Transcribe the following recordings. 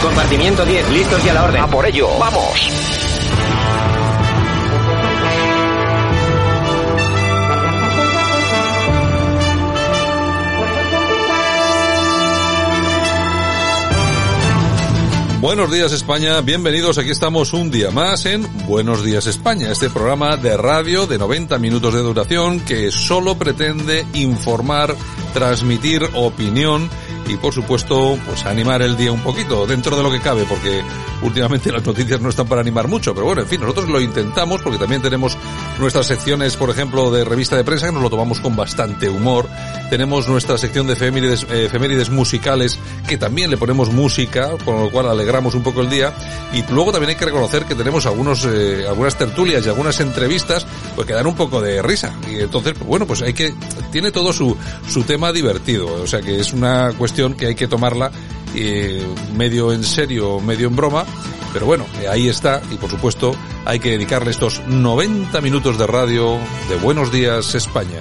Compartimiento 10, listos y a la orden. A por ello. Vamos. Buenos días España, bienvenidos, aquí estamos un día más en Buenos días España, este programa de radio de 90 minutos de duración que solo pretende informar, transmitir opinión y por supuesto pues animar el día un poquito dentro de lo que cabe porque últimamente las noticias no están para animar mucho pero bueno en fin nosotros lo intentamos porque también tenemos nuestras secciones por ejemplo de revista de prensa que nos lo tomamos con bastante humor. Tenemos nuestra sección de efemérides, efemérides musicales que también le ponemos música con lo cual alegramos un poco el día. Y luego también hay que reconocer que tenemos algunos eh, algunas tertulias y algunas entrevistas pues que dan un poco de risa. Y entonces pues, bueno pues hay que tiene todo su su tema divertido. O sea que es una cuestión que hay que tomarla eh, medio en serio, medio en broma, pero bueno, eh, ahí está y por supuesto hay que dedicarle estos 90 minutos de radio de Buenos Días España.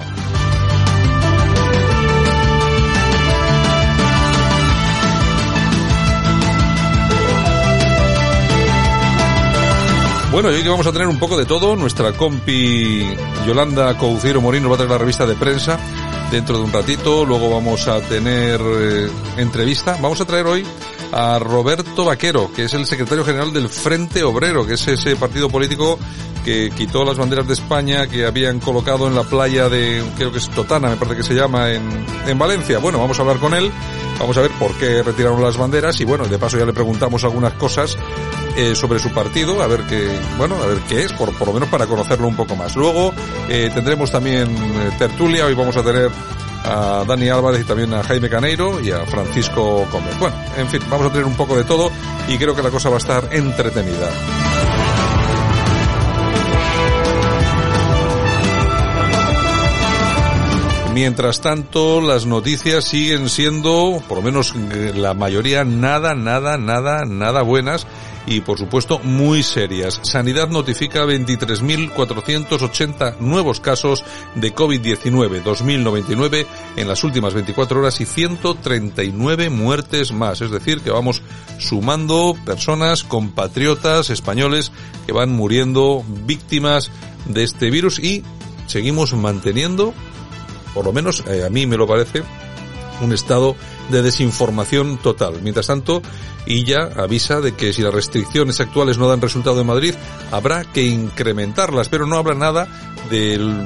Bueno, y hoy vamos a tener un poco de todo, nuestra compi Yolanda Couceiro Morín nos va a traer la revista de prensa dentro de un ratito, luego vamos a tener eh, entrevista. Vamos a traer hoy a Roberto Vaquero, que es el secretario general del Frente Obrero, que es ese partido político que quitó las banderas de España que habían colocado en la playa de, creo que es Totana, me parece que se llama, en, en Valencia. Bueno, vamos a hablar con él, vamos a ver por qué retiraron las banderas y bueno, de paso ya le preguntamos algunas cosas eh, sobre su partido, a ver qué, bueno, a ver qué es, por, por lo menos para conocerlo un poco más. Luego eh, tendremos también eh, tertulia, hoy vamos a tener a Dani Álvarez y también a Jaime Caneiro y a Francisco Gómez. Bueno, en fin, vamos a tener un poco de todo y creo que la cosa va a estar entretenida. Mientras tanto, las noticias siguen siendo, por lo menos la mayoría, nada, nada, nada, nada buenas y por supuesto muy serias. Sanidad notifica 23.480 nuevos casos de COVID-19, 2.099 en las últimas 24 horas y 139 muertes más. Es decir, que vamos sumando personas, compatriotas españoles que van muriendo víctimas de este virus y seguimos manteniendo, por lo menos eh, a mí me lo parece, un estado de desinformación total. Mientras tanto, ella avisa de que si las restricciones actuales no dan resultado en Madrid, habrá que incrementarlas, pero no habla nada del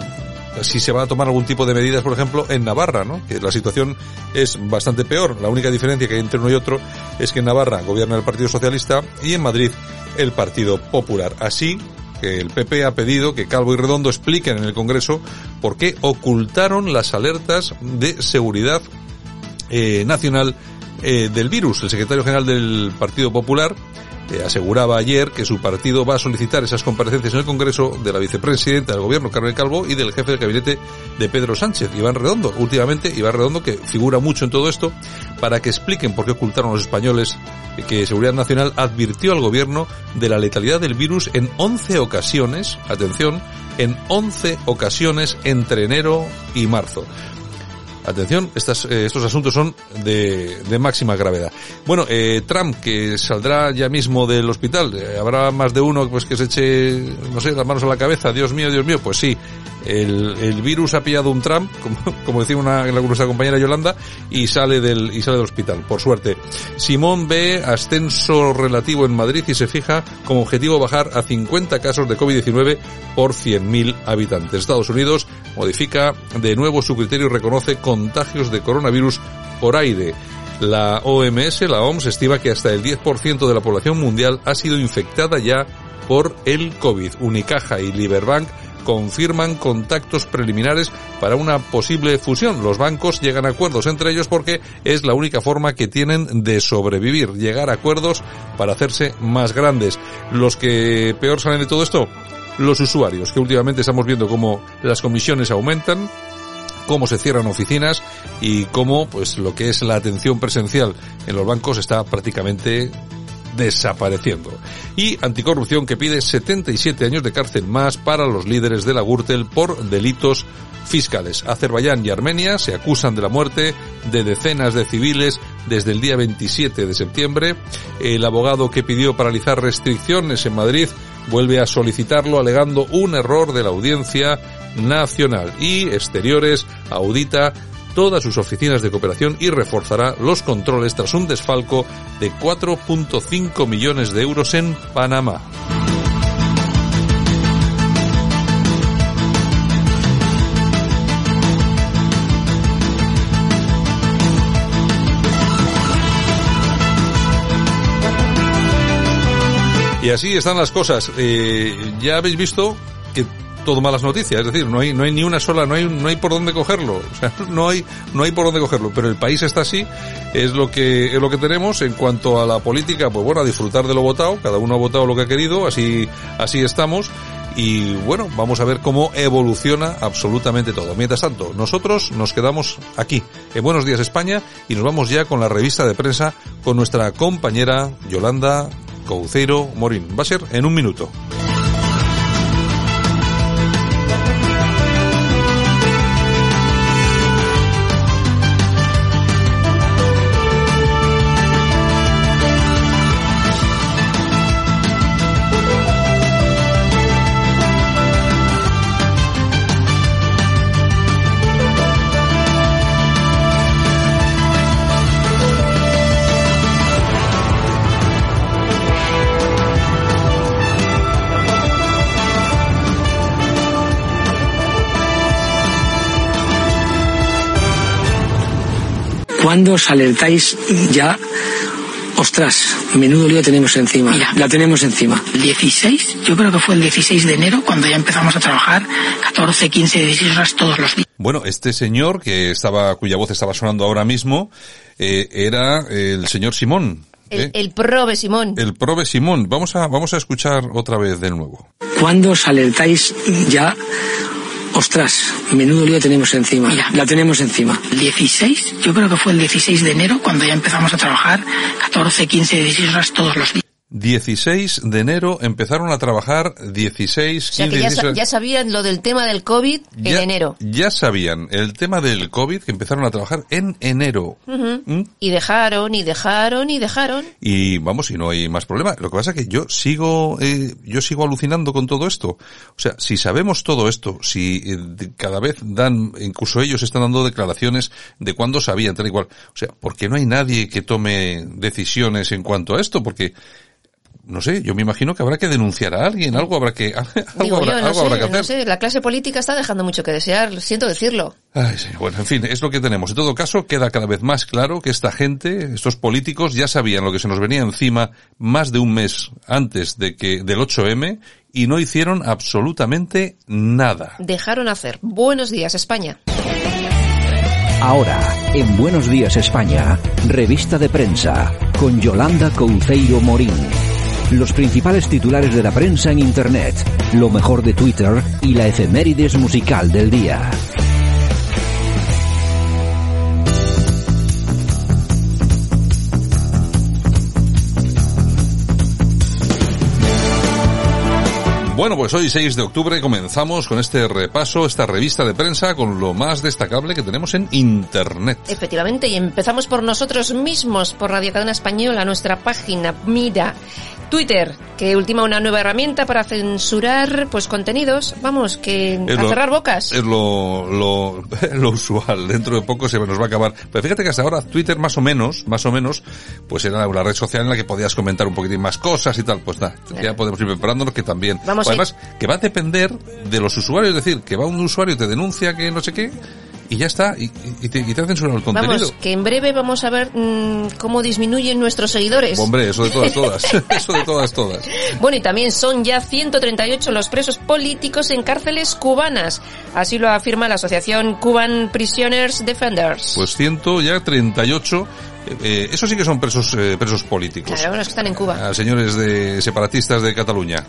si se va a tomar algún tipo de medidas, por ejemplo, en Navarra, ¿no? Que la situación es bastante peor. La única diferencia que hay entre uno y otro es que en Navarra gobierna el Partido Socialista y en Madrid el Partido Popular. Así que el PP ha pedido que Calvo y Redondo expliquen en el Congreso por qué ocultaron las alertas de seguridad eh, nacional eh, del virus. El secretario general del Partido Popular eh, aseguraba ayer que su partido va a solicitar esas comparecencias en el Congreso de la vicepresidenta del gobierno, Carmen Calvo, y del jefe del gabinete de Pedro Sánchez, Iván Redondo. Últimamente, Iván Redondo, que figura mucho en todo esto, para que expliquen por qué ocultaron los españoles que Seguridad Nacional advirtió al gobierno de la letalidad del virus en 11 ocasiones, atención, en 11 ocasiones entre enero y marzo. Atención, estas, eh, estos asuntos son de, máxima gravedad. Bueno, eh, Trump, que saldrá ya mismo del hospital, eh, habrá más de uno pues que se eche, no sé, las manos a la cabeza, Dios mío, Dios mío, pues sí, el, virus ha pillado un Trump, como, decía una, nuestra compañera Yolanda, y sale del, y sale del hospital, por suerte. Simón ve ascenso relativo en Madrid y se fija como objetivo bajar a 50 casos de COVID-19 por 100.000 habitantes. Estados Unidos modifica de nuevo su criterio y reconoce contagios de coronavirus por aire. La OMS, la OMS, estima que hasta el 10% de la población mundial ha sido infectada ya por el COVID. Unicaja y Liberbank confirman contactos preliminares para una posible fusión. Los bancos llegan a acuerdos entre ellos porque es la única forma que tienen de sobrevivir, llegar a acuerdos para hacerse más grandes. Los que peor salen de todo esto, los usuarios, que últimamente estamos viendo cómo las comisiones aumentan, cómo se cierran oficinas y cómo pues lo que es la atención presencial en los bancos está prácticamente desapareciendo. Y anticorrupción que pide 77 años de cárcel más para los líderes de la Gürtel por delitos fiscales. Azerbaiyán y Armenia se acusan de la muerte de decenas de civiles desde el día 27 de septiembre. El abogado que pidió paralizar restricciones en Madrid vuelve a solicitarlo alegando un error de la audiencia nacional y Exteriores audita todas sus oficinas de cooperación y reforzará los controles tras un desfalco de 4.5 millones de euros en Panamá. Y así están las cosas. Eh, ya habéis visto que todo malas noticias, es decir, no hay, no hay ni una sola, no hay, no hay por dónde cogerlo, o sea, no hay, no hay por dónde cogerlo, pero el país está así, es lo que, es lo que tenemos en cuanto a la política, pues bueno, a disfrutar de lo votado, cada uno ha votado lo que ha querido, así, así estamos, y bueno, vamos a ver cómo evoluciona absolutamente todo. Mientras tanto, nosotros nos quedamos aquí, en Buenos Días España, y nos vamos ya con la revista de prensa con nuestra compañera Yolanda Couceiro Morín. Va a ser en un minuto. ¿Cuándo os alertáis ya? Ostras, menudo lío tenemos encima. Mira. La tenemos encima. 16, yo creo que fue el 16 de enero cuando ya empezamos a trabajar 14, 15, 16 horas todos los días. Bueno, este señor que estaba, cuya voz estaba sonando ahora mismo, eh, era el señor Simón. El, ¿eh? el prove Simón. El prove Simón. Vamos a, vamos a escuchar otra vez de nuevo. ¿Cuándo os alertáis ya? Ostras, menudo lío tenemos encima. Mira. La tenemos encima. 16, yo creo que fue el 16 de enero cuando ya empezamos a trabajar 14, 15, 16 horas todos los días. 16 de enero empezaron a trabar 16, O sea 15, que ya, sa- 16 ya sabían lo del tema del COVID en enero. Ya sabían el tema del COVID que empezaron a trabajar en enero. ¿Mm? Y dejaron, y dejaron, y dejaron. Y vamos, y no hay más problema. Lo que pasa es que yo sigo, eh, yo sigo alucinando con todo esto. O sea, si sabemos todo esto, si eh, cada vez dan, incluso ellos están dando declaraciones de cuándo sabían, tal y cual. O sea, ¿por qué no hay nadie que tome decisiones en cuanto a esto? Porque, no sé, yo me imagino que habrá que denunciar a alguien, algo habrá que, algo Digo habrá, yo, no algo habrá sé, que hacer. no sé, la clase política está dejando mucho que desear, siento decirlo. Ay, sí, bueno, en fin, es lo que tenemos. En todo caso, queda cada vez más claro que esta gente, estos políticos, ya sabían lo que se nos venía encima más de un mes antes de que, del 8M y no hicieron absolutamente nada. Dejaron hacer. Buenos días, España. Ahora, en Buenos Días España, revista de prensa, con Yolanda Couceiro Morín. Los principales titulares de la prensa en Internet, lo mejor de Twitter y la efemérides musical del día. Bueno, pues hoy 6 de octubre comenzamos con este repaso, esta revista de prensa con lo más destacable que tenemos en Internet. Efectivamente, y empezamos por nosotros mismos, por Radio Cadena Española, nuestra página. Mira, Twitter, que ultima una nueva herramienta para censurar pues contenidos, vamos, que Es a lo- cerrar bocas. Es lo, lo, lo usual. Dentro de poco se nos va a acabar. Pero fíjate que hasta ahora Twitter más o menos, más o menos, pues era la red social en la que podías comentar un poquitín más cosas y tal. Pues nada, ya podemos ir preparándonos que también. Vamos ir- Además, que va a depender de los usuarios. Es decir, que va un usuario y te denuncia que no sé qué y ya está. Y, y te, y te ha censurado el contenido. Vamos, que en breve vamos a ver mm, cómo disminuyen nuestros seguidores. Hombre, eso de todas, todas. eso de todas, todas. Bueno, y también son ya 138 los presos políticos en cárceles cubanas. Así lo afirma la asociación Cuban Prisoners Defenders. Pues ciento ya 38. Eh, eso sí que son presos, eh, presos políticos. Claro, los que están en Cuba. a señores de separatistas de Cataluña.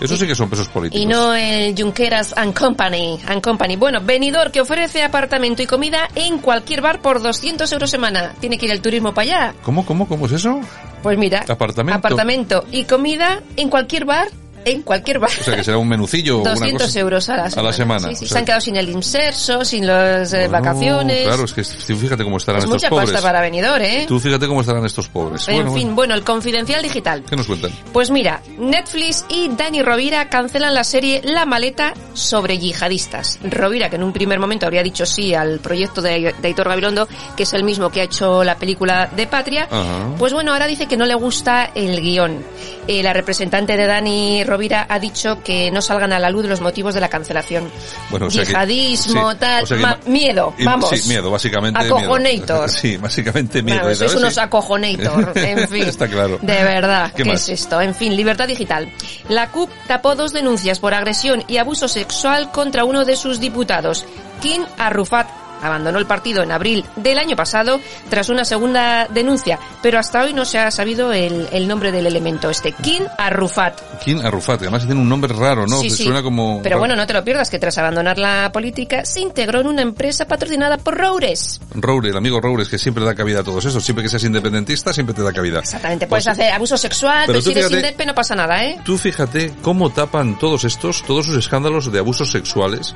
Eso sí que son presos políticos. Y no el Junqueras and Company, and Company. Bueno, venidor que ofrece apartamento y comida en cualquier bar por 200 euros semana. Tiene que ir el turismo para allá. ¿Cómo, cómo, cómo es eso? Pues mira, Apartamento. apartamento y comida en cualquier bar, en cualquier bar. O sea, que será un menucillo o una 200 cosa. euros a la semana. semana. Sí, sí, O sea, Se han quedado sin el inserso, sin las eh, bueno, vacaciones. Claro, es que tú fíjate cómo estarán es estos mucha pobres. pasta para venidor, ¿eh? Tú fíjate cómo estarán estos pobres. en bueno, fin, bueno. bueno, el confidencial digital. ¿Qué nos cuentan? Pues mira, Netflix y Dani Rovira cancelan la serie La Maleta sobre yihadistas. Rovira, que en un primer momento habría dicho sí al proyecto de, de Aitor Gabilondo, que es el mismo que ha hecho la película de Patria, Ajá. pues bueno, ahora dice que no le gusta el guion. Eh, la representante de Dani Rovira ha dicho que no salgan a la luz los motivos de la cancelación. Bueno, o sea que- Yihadismo, sí, tal, o sea que ma- ma- miedo, y- vamos. Sí, miedo, básicamente. Acojonator. Sí, básicamente miedo. Bueno, sois unos Sí. acojonator, en fin. Está claro. De verdad, ¿Qué es esto? En fin, libertad digital. La CUP tapó dos denuncias por agresión y abuso sexual contra uno de sus diputados. Kim Arrufat abandonó el partido en abril del año pasado tras una segunda denuncia, pero hasta hoy no se ha sabido el, el nombre del elemento este. Kim Arrufat. Kim Arrufat, además tiene un nombre raro, ¿no? Sí. Suena como... Pero bueno, no te lo pierdas que tras abandonar la política se integró en una empresa patrocinada por Roures. Roure, el amigo Roures, que siempre da cabida a todos esos. Siempre que seas independentista, siempre te da cabida. Exactamente, puedes Pues- hacer abuso sexual, Pero pero, tú si eres fíjate- no pasa nada, ¿eh? Tú fíjate cómo tapan todos estos, todos sus escándalos de abusos sexuales,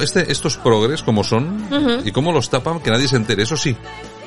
este, estos progres como son, y cómo los tapan que nadie se entere. Eso sí,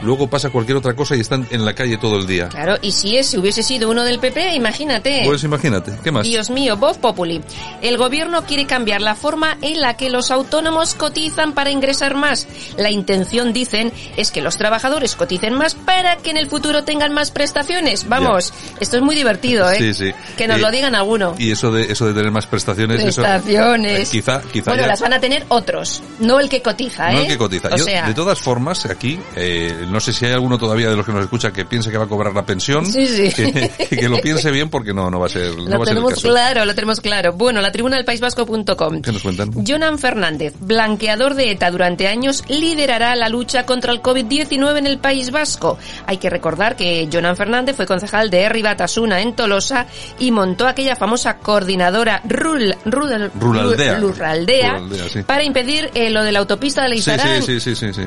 luego pasa cualquier otra cosa y están en la calle todo el día. Claro, y si ese hubiese sido uno del PP, imagínate. Pues imagínate, ¿qué más? Dios mío, Voz Populi. El gobierno quiere cambiar la forma en la que los autónomos cotizan para ingresar más. La intención, dicen, es que los trabajadores coticen más para que en el futuro tengan más prestaciones. Vamos, esto es muy divertido, ¿eh? Sí, sí. Que nos Eh, lo digan alguno. Y eso de, eso de tener más prestaciones, eso- Prestaciones. eh, quizá, quizá bueno, ya- las van a tener otros, no el que cotiza, ¿eh? No el que cotiza. O Yo, sea, de todas formas, aquí, eh, no sé si hay alguno todavía de los que nos escucha que piense que va a cobrar la pensión. Sí, sí. Que, que lo piense bien porque no, no va a ser, no lo va a ser el tenemos caso. claro, lo tenemos claro. Bueno, la tribuna del paisvasco.com. ¿Qué nos cuentan? Jonan Fernández, blanqueador de ETA durante años, liderará la lucha contra el COVID-19 en el País Vasco. Hay que recordar que Jonan Fernández fue concejal de Herri Batasuna en Tolosa y montó aquella famosa coordinadora Rul, Rudel- Ruraldea. Ru- Ruraldea Ruraldea, sí. para impedir eh, lo de la autopista de sí, sí, sí, sí.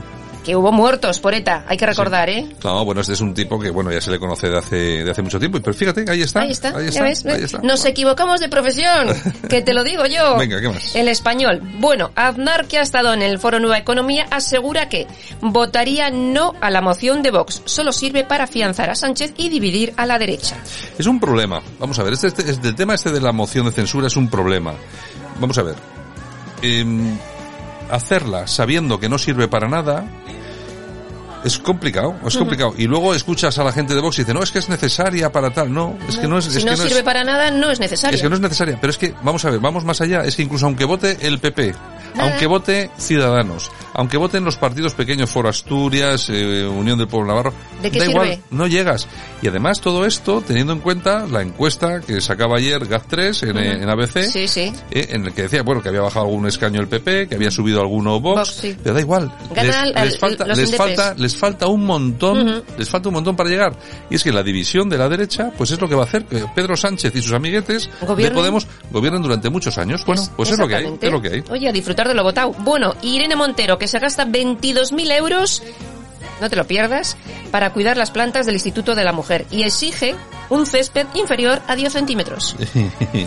Que hubo muertos por ETA, hay que recordar, ¿eh? No, bueno, este es un tipo que, bueno, ya se le conoce de hace, de hace mucho tiempo. Pero fíjate, ahí está. Ahí está, ahí ya está, ves, ahí ¿ves? está. Nos equivocamos de profesión, que te lo digo yo. Venga, ¿qué más? El español. Bueno, Aznar, que ha estado en el Foro Nueva Economía, asegura que votaría no a la moción de Vox. Solo sirve para afianzar a Sánchez y dividir a la derecha. Es un problema. Vamos a ver, este, este- este- el tema este de la moción de censura es un problema. Vamos a ver. Em, hacerla sabiendo que no sirve para nada es complicado, es complicado. Y luego escuchas a la gente de Vox y dice, no, es que es necesaria para tal. No, es que no es, si es no que no sirve es, para nada, no es necesario. es que no es necesaria. Pero es que, vamos a ver, vamos más allá. Es que incluso aunque vote el PP, aunque vote Ciudadanos, aunque voten los partidos pequeños, Foro Asturias, eh, Unión del Pueblo Navarro, ¿De qué da sirve? igual, no llegas. Y además todo esto teniendo en cuenta la encuesta que sacaba ayer GAT3 en, en ABC, Sí, sí. eh, en el que decía, bueno, que había bajado algún escaño el PP, que había subido alguno Vox, Vox, sí. pero da igual. Gana les, al- les falta, les falta, les falta un montón, les falta un montón para llegar. Y es que la división de la derecha, pues es lo que va a hacer que Pedro Sánchez y sus amiguetes de. Podemos gobiernen durante muchos años. Bueno, pues es lo que hay, es lo que hay. Oye, a disfrutar de lo votado. Bueno, Irene Montero, que se gasta 22.000 euros, no te lo pierdas, para cuidar las plantas del Instituto de la Mujer. Y exige un césped inferior a 10 centímetros.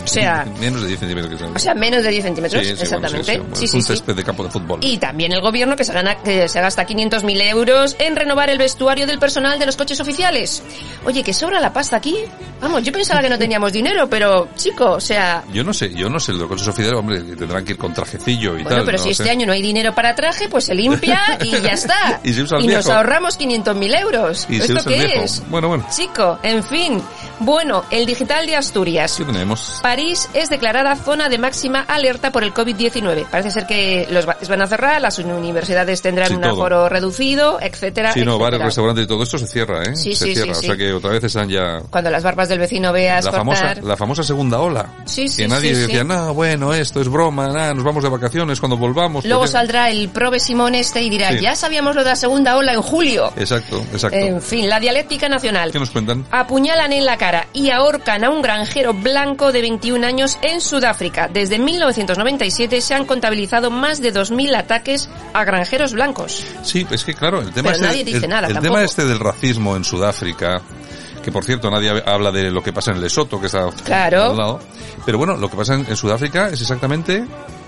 O sea- Menos de 10 centímetros que. O sea, menos de 10 centímetros, Sí, sí, exactamente. bueno, sí, bueno, un césped de campo de fútbol. Y también el gobierno que se, gana, que se gasta 500.000 euros en renovar el vestuario del personal de los coches oficiales. Oye, que sobra la pasta aquí. Vamos, yo pensaba que no teníamos dinero, pero chico, o sea... Yo no sé, yo no sé, los coches oficiales, hombre, tendrán que ir con trajecillo y Bueno, tal. pero no si este sé. año no hay dinero para traje, pues se limpia y ya está. Y se usa el nos. Ahorramos 500.000 euros. Y ¿Esto qué viejo. es? Bueno, bueno. Chico, en fin. Bueno, el digital de Asturias. ¿Qué tenemos? París es declarada zona de máxima alerta por el COVID-19. Parece ser que los bares van a cerrar, las universidades tendrán Sí, un aforo reducido, etcétera, Sí, no, bares, restaurantes y todo esto se cierra, ¿eh? Sí, se sí, cierra, sí, o sea que otra vez están ya... Cuando las barbas del vecino veas La cortar... famosa, la famosa segunda ola. Sí, sí, que nadie decía, no, bueno, esto es broma, nada, nos vamos de vacaciones cuando volvamos. Luego porque-". saldrá el Probe Simón este y dirá, ya sabíamos lo de la segunda ola en julio. Exacto, exacto. En fin, la dialéctica nacional. ¿Qué nos cuentan? Apuñalan en la cara y ahorcan a un granjero blanco de 21 años en Sudáfrica. Desde 1997 se han contabilizado más de 2.000 ataques a granjeros blancos. Sí, es que claro, el tema, Pero este, nadie dice el, nada, el tema este del racismo en Sudáfrica, que por cierto nadie habla de lo que pasa en Lesoto, que está Claro. al lado, pero bueno, lo que pasa en, en Sudáfrica es exactamente,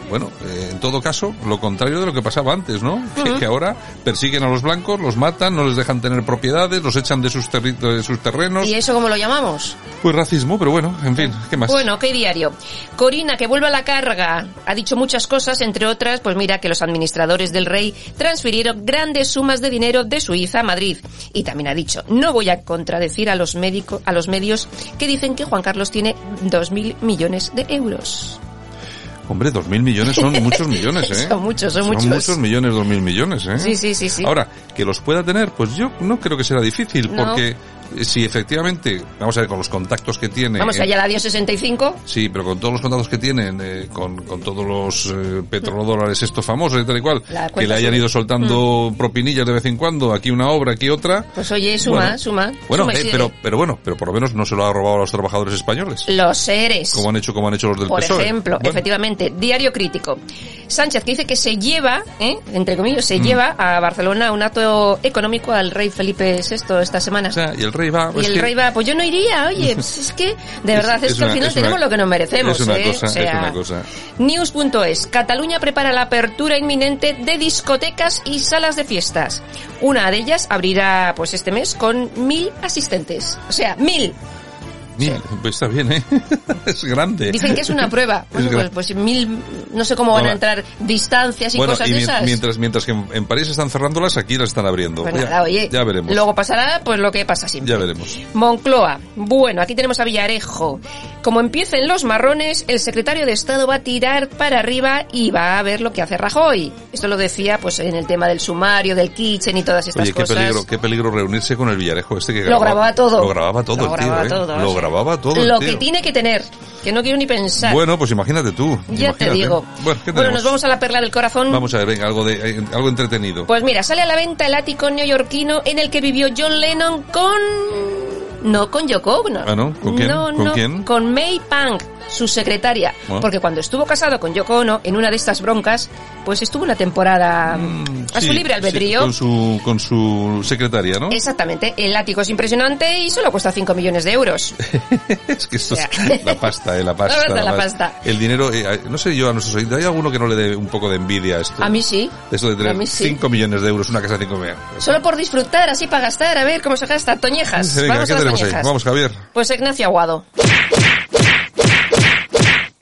bueno, eh, en todo caso, lo contrario de lo que pasaba antes, ¿no? Que, que ahora persiguen a los blancos, los matan, no les dejan tener propiedades, los echan de sus, de sus terrenos. ¿Y eso cómo lo llamamos? Pues racismo, pero bueno, en fin, ¿qué más? Bueno, ¿qué diario? Corina, que vuelve a la carga, ha dicho muchas cosas, entre otras, pues mira que los administradores del rey transfirieron grandes sumas de dinero de Suiza a Madrid. Y también ha dicho, no voy a contradecir a los, médico, a los medios que dicen que Juan Carlos tiene 2.000 millones de euros. Hombre, dos mil millones son muchos millones, ¿eh? Son muchos, son muchos. muchos millones, dos mil millones, ¿eh? Sí, sí, sí, sí. Ahora, que los pueda tener, pues yo no creo que será difícil, No. porque si efectivamente, vamos a ver, con los contactos que tiene... Vamos, eh, haya la dio 65. Sí, pero con todos los contactos que tienen, eh, con, con todos los eh, petrodólares estos famosos y tal y cual, que le hayan ido soltando propinillas de vez en cuando, aquí una obra, aquí otra. Pues oye, suma, Bueno, suma. Bueno, suma eh, pero, pero bueno, pero por lo menos no se lo ha robado a los trabajadores españoles. Los seres. Como han hecho, como han hecho los del Por PSOE. ejemplo, Bueno, efectivamente, diario crítico. Sánchez que dice que se lleva, ¿eh? entre comillas, Mm. se lleva a Barcelona un acto económico al rey Felipe VI esta semana. O sea, y el rey va... y es el que- rey va, pues yo no iría, oye, pues es que, de verdad, es, es que al final una- tenemos lo que nos merecemos, es una ¿eh? cosa, O sea, es una cosa. News.es, Cataluña prepara la apertura inminente de discotecas y salas de fiestas. Una de ellas abrirá, pues este mes, con mil asistentes. O sea, mil. Pues está bien, ¿eh? es grande. Dicen que es una prueba. Bueno, Es pues, pues mil, no sé cómo van a entrar distancias y bueno, cosas y de esas. mientras, mientras que en, París están cerrándolas, aquí las están abriendo. Pues ya, nada, oye, ya veremos. Luego pasará pues lo que pasa siempre. Ya veremos. Moncloa. Bueno, aquí tenemos a Villarejo. Como empiecen los marrones, el secretario de Estado va a tirar para arriba y va a ver lo que hace Rajoy. Esto lo decía pues en el tema del sumario, del kitchen y todas estas Oye, qué cosas. peligro, qué peligro reunirse con el Villarejo este que Lo grababa todo. Lo grababa todo Lo el tío, grababa ¿eh? todo, grababa todo el Lo que tiene que tener, que no quiero ni pensar. Bueno, pues imagínate tú. ya te digo. Bueno, nos vamos a la perla del corazón. Vamos a ver, venga, algo de eh, algo entretenido. Pues mira, sale a la venta el ático neoyorquino en el que vivió John Lennon con... No con Yoko Ono. Ah, ¿no? ¿Con quién? No, ¿Con no, quién? Con May Pang, su secretaria. Ah. Porque cuando estuvo casado con Yoko Ono, en una de estas broncas, pues estuvo una temporada mm, a Sí, su libre sí, albedrío. con su con su secretaria, ¿no? Exactamente, el ático es impresionante y solo cuesta 5 millones de euros. Es que esto O sea. es la pasta, eh, la pasta. La pasta, la pasta. El dinero, eh, no sé yo a nuestros oyentes, ¿hay alguno que no le dé un poco de envidia a esto? A mí sí. Eso de tener mí sí. 5 millones de euros, una casa de 5 millones. Solo por disfrutar, así para gastar, a ver cómo se gasta. Toñejas. Venga, Vamos ¿qué a las tenemos ahí? toñejas. Vamos, Javier. Pues Ignacio Aguado.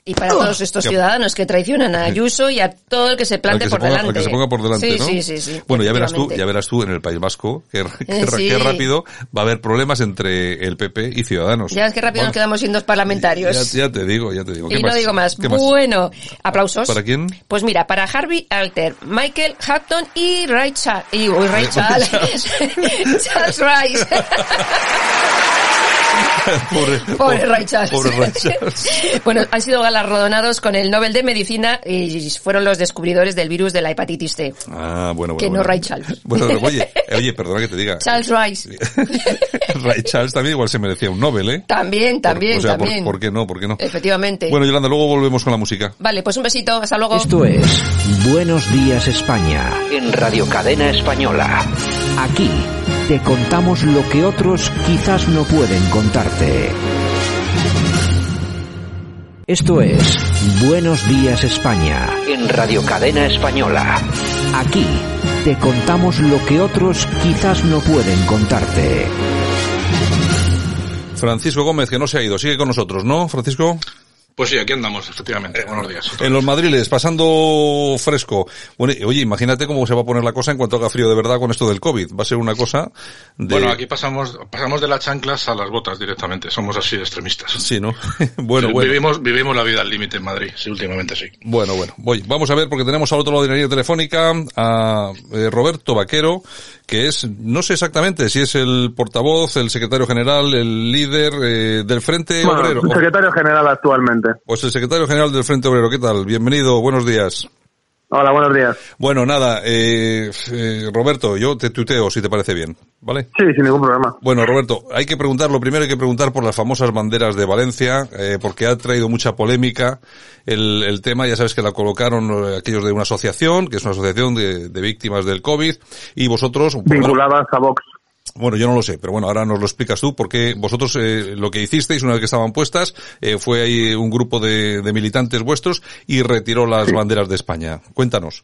Y para todos estos ciudadanos que traicionan a Ayuso y a todo el que se plante que, se por ponga, al delante. que se ponga por delante, sí, ¿no? Sí, sí, sí. Bueno, ya verás tú, ya verás tú en el País Vasco que, que, sí. que rápido va a haber problemas entre el PP y Ciudadanos. Ya ves que rápido nos quedamos sin dos parlamentarios. Ya, ya te digo, ya te digo. ¿Qué y más? no digo más. ¿Qué más? Bueno, aplausos. ¿Para quién? Pues mira, para Harvey Alter, Michael Hutton y Ray Charles. Y, uy, Ray Charles. Charles Rice. pobre, Pobre Ray Charles. Pobre Ray Charles. bueno, han sido galardonados con el Nobel de Medicina y fueron los descubridores del virus de la hepatitis C. Ah, bueno, bueno. Que no bueno. Ray Charles. Bueno, pero, oye, oye, perdona que te diga. Charles Rice. Ray Charles también igual se merecía un Nobel, ¿eh? También, también, o sea, por- también. ¿por, qué no? ¿Por qué no? Efectivamente. Bueno, Yolanda, luego volvemos con la música. Vale, pues un besito. Hasta luego. Esto es Buenos Días España. En Radio Cadena Española. Aquí te contamos lo que otros quizás no pueden contarte. Esto es Buenos Días España En Radio Cadena Española. Aquí te contamos lo que otros quizás no pueden contarte. Francisco Gómez, que no se ha ido, sigue con nosotros, ¿no, Francisco? Pues sí, aquí andamos, efectivamente. Buenos días. En los madriles, pasando fresco. Bueno, oye, imagínate cómo se va a poner la cosa en cuanto haga frío de verdad con esto del COVID. Va a ser una cosa de... Bueno, aquí pasamos, pasamos de las chanclas a las botas directamente. Somos así de extremistas. Sí, ¿no? bueno, Sí, bueno. Vivimos, vivimos la vida al límite en Madrid, sí, últimamente sí. Bueno, bueno, voy. Vamos a ver porque tenemos al otro lado de la línea telefónica a eh, Roberto Vaquero, que es, no sé exactamente si es el portavoz, el secretario general, el líder eh, del Frente Bueno, Obrero. secretario general actualmente. Pues el secretario general del Frente Obrero, ¿qué tal? Bienvenido, buenos días. Hola, buenos días. Bueno, nada, eh, eh, Roberto, yo te tuteo si te parece bien, ¿vale? Sí, sin ningún problema. Bueno, Roberto, hay que preguntar, lo primero hay que preguntar por las famosas banderas de Valencia, eh, porque ha traído mucha polémica el, el tema, ya sabes que la colocaron eh, aquellos de una asociación, que es una asociación de, de víctimas del COVID, y vosotros... Vinculadas a Vox. Bueno, yo no lo sé, pero bueno, ahora nos lo explicas tú, porque vosotros eh, lo que hicisteis una vez que estaban puestas eh, fue ahí un grupo de, de militantes vuestros y retiró las banderas de España. Cuéntanos.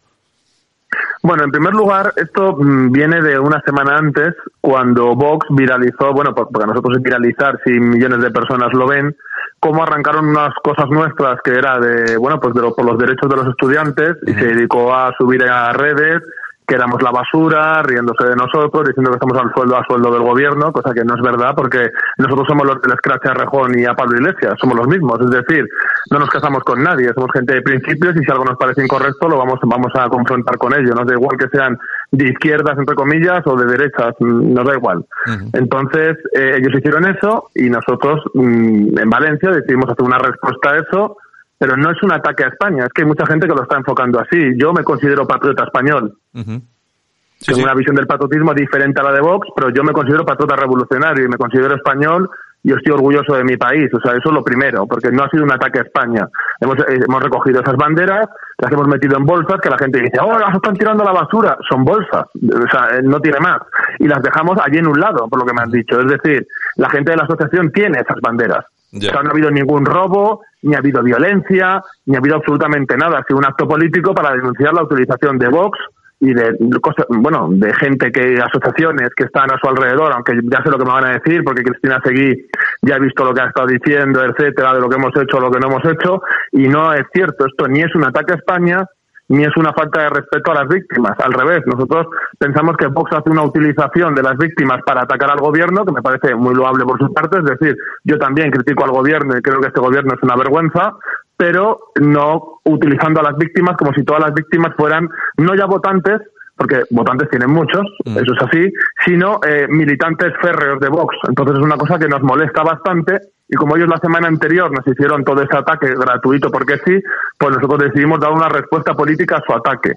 Bueno, en primer lugar, esto mm, viene de una semana antes, cuando Vox viralizó, bueno, por- porque nosotros es viralizar si millones de personas lo ven, cómo arrancaron unas cosas nuestras que era de, bueno, pues de lo- por los derechos de los estudiantes y se dedicó a subir a redes que éramos la basura, riéndose de nosotros, diciendo que estamos al sueldo a sueldo del gobierno, cosa que no es verdad porque nosotros somos los del Scratch a Rejón y a Pablo Iglesias, somos los mismos, es decir, no nos casamos con nadie, somos gente de principios y si algo nos parece incorrecto lo vamos, vamos a confrontar con ello, nos da igual que sean de izquierdas, entre comillas, o de derechas, nos da igual. Entonces, eh, ellos hicieron eso y nosotros mm, en Valencia decidimos hacer una respuesta a eso, pero no es un ataque a España, es que hay mucha gente que lo está enfocando así. Yo me considero patriota español. Tengo una visión del patriotismo diferente a la de Vox, pero yo me considero patriota revolucionario y me considero español y estoy orgulloso de mi país. O sea, eso es lo primero, porque no ha sido un ataque a España. Hemos, eh, hemos recogido esas banderas, las hemos metido en bolsas, que la gente dice, oh, las están tirando a la basura. Son bolsas, o sea, eh, no tiene más. Y las dejamos allí en un lado, por lo que me han dicho. Es decir, la gente de la asociación tiene esas banderas. Ya. O sea, no ha habido ningún robo, ni ha habido violencia, ni ha habido absolutamente nada. Ha sido un acto político para denunciar la utilización de Vox y de cosas, bueno, de gente que, asociaciones que están a su alrededor, aunque ya sé lo que me van a decir, porque Cristina Seguí ya ha visto lo que ha estado diciendo, etcétera, de lo que hemos hecho lo que no hemos hecho, y no es cierto, esto ni es un ataque a España, ni es una falta de respeto a las víctimas. Al revés, nosotros pensamos que Vox hace una utilización de las víctimas para atacar al gobierno, que me parece muy loable por su parte. Es decir, yo también critico al gobierno y creo que este gobierno es una vergüenza, pero no utilizando a las víctimas como si todas las víctimas fueran no ya votantes, porque votantes tienen muchos, eso es así, sino eh, militantes férreos de Vox. Entonces es una cosa que nos molesta bastante y como ellos la semana anterior nos hicieron todo ese ataque gratuito porque sí, pues nosotros decidimos dar una respuesta política a su ataque.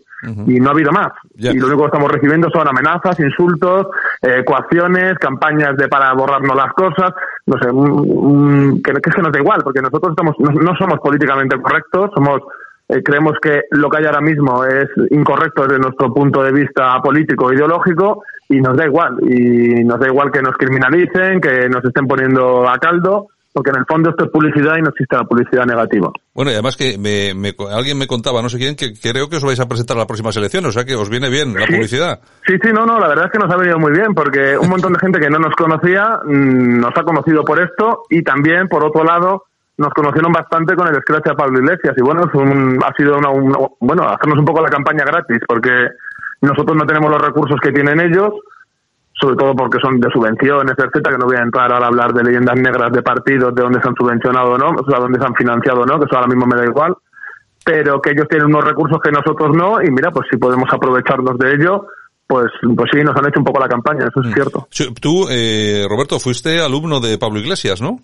Y no ha habido más. Y lo único que estamos recibiendo son amenazas, insultos, eh, coacciones, campañas de para borrarnos las cosas, no sé, un- un- que, que es que nos da igual, porque nosotros estamos, no, no somos políticamente correctos, somos eh, creemos que lo que hay ahora mismo es incorrecto desde nuestro punto de vista político e ideológico y nos da igual. Y nos da igual que nos criminalicen, que nos estén poniendo a caldo, porque en el fondo esto es publicidad y no existe la publicidad negativa. Bueno, y además que me, me- alguien me contaba, no sé quién, que creo que os vais a presentar a las próximas elecciones, o sea que os viene bien la Sí. publicidad. Sí, sí, no, no, la verdad es que nos ha venido muy bien porque un montón de gente que no nos conocía mm, nos ha conocido por esto y también, por otro lado, nos conocieron bastante con el Scratch a Pablo Iglesias y bueno, es un- ha sido una, una- bueno, hacernos un poco la campaña gratis porque nosotros no tenemos los recursos que tienen ellos, sobre todo porque son de subvenciones, etcétera, que no voy a entrar ahora a hablar de leyendas negras de partidos, de dónde se han subvencionado o no, o sea, dónde se han financiado o no, que eso ahora mismo me da igual, pero que ellos tienen unos recursos que nosotros no, y mira, pues si podemos aprovecharnos de ello, pues, pues sí, nos han hecho un poco la campaña, eso es cierto. Sí, Tú, eh, Roberto, fuiste alumno de Pablo Iglesias, ¿no?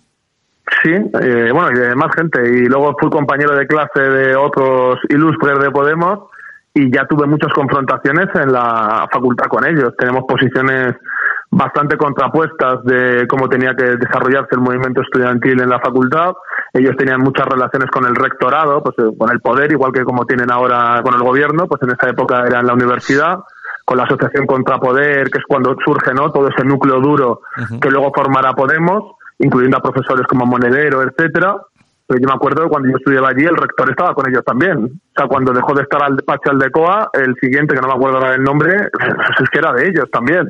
Sí, eh, bueno, y de más gente. Y luego fui compañero de clase de otros ilustres de Podemos y ya tuve muchas confrontaciones en la facultad con ellos. Tenemos posiciones bastante contrapuestas de cómo tenía que desarrollarse el movimiento estudiantil en la facultad. Ellos tenían muchas relaciones con el rectorado, pues eh, con el poder, igual que como tienen ahora con el gobierno, pues en esa época era en la universidad con la Asociación contra Poder, que es cuando surge ¿no? todo ese núcleo duro que luego formará Podemos, incluyendo a profesores como Monedero, etcétera. Pero yo me acuerdo que cuando yo estudiaba allí, el rector estaba con ellos también. O sea, cuando dejó de estar al despacho Aldecoa, el siguiente, que no me acuerdo ahora del nombre, es que era de ellos también.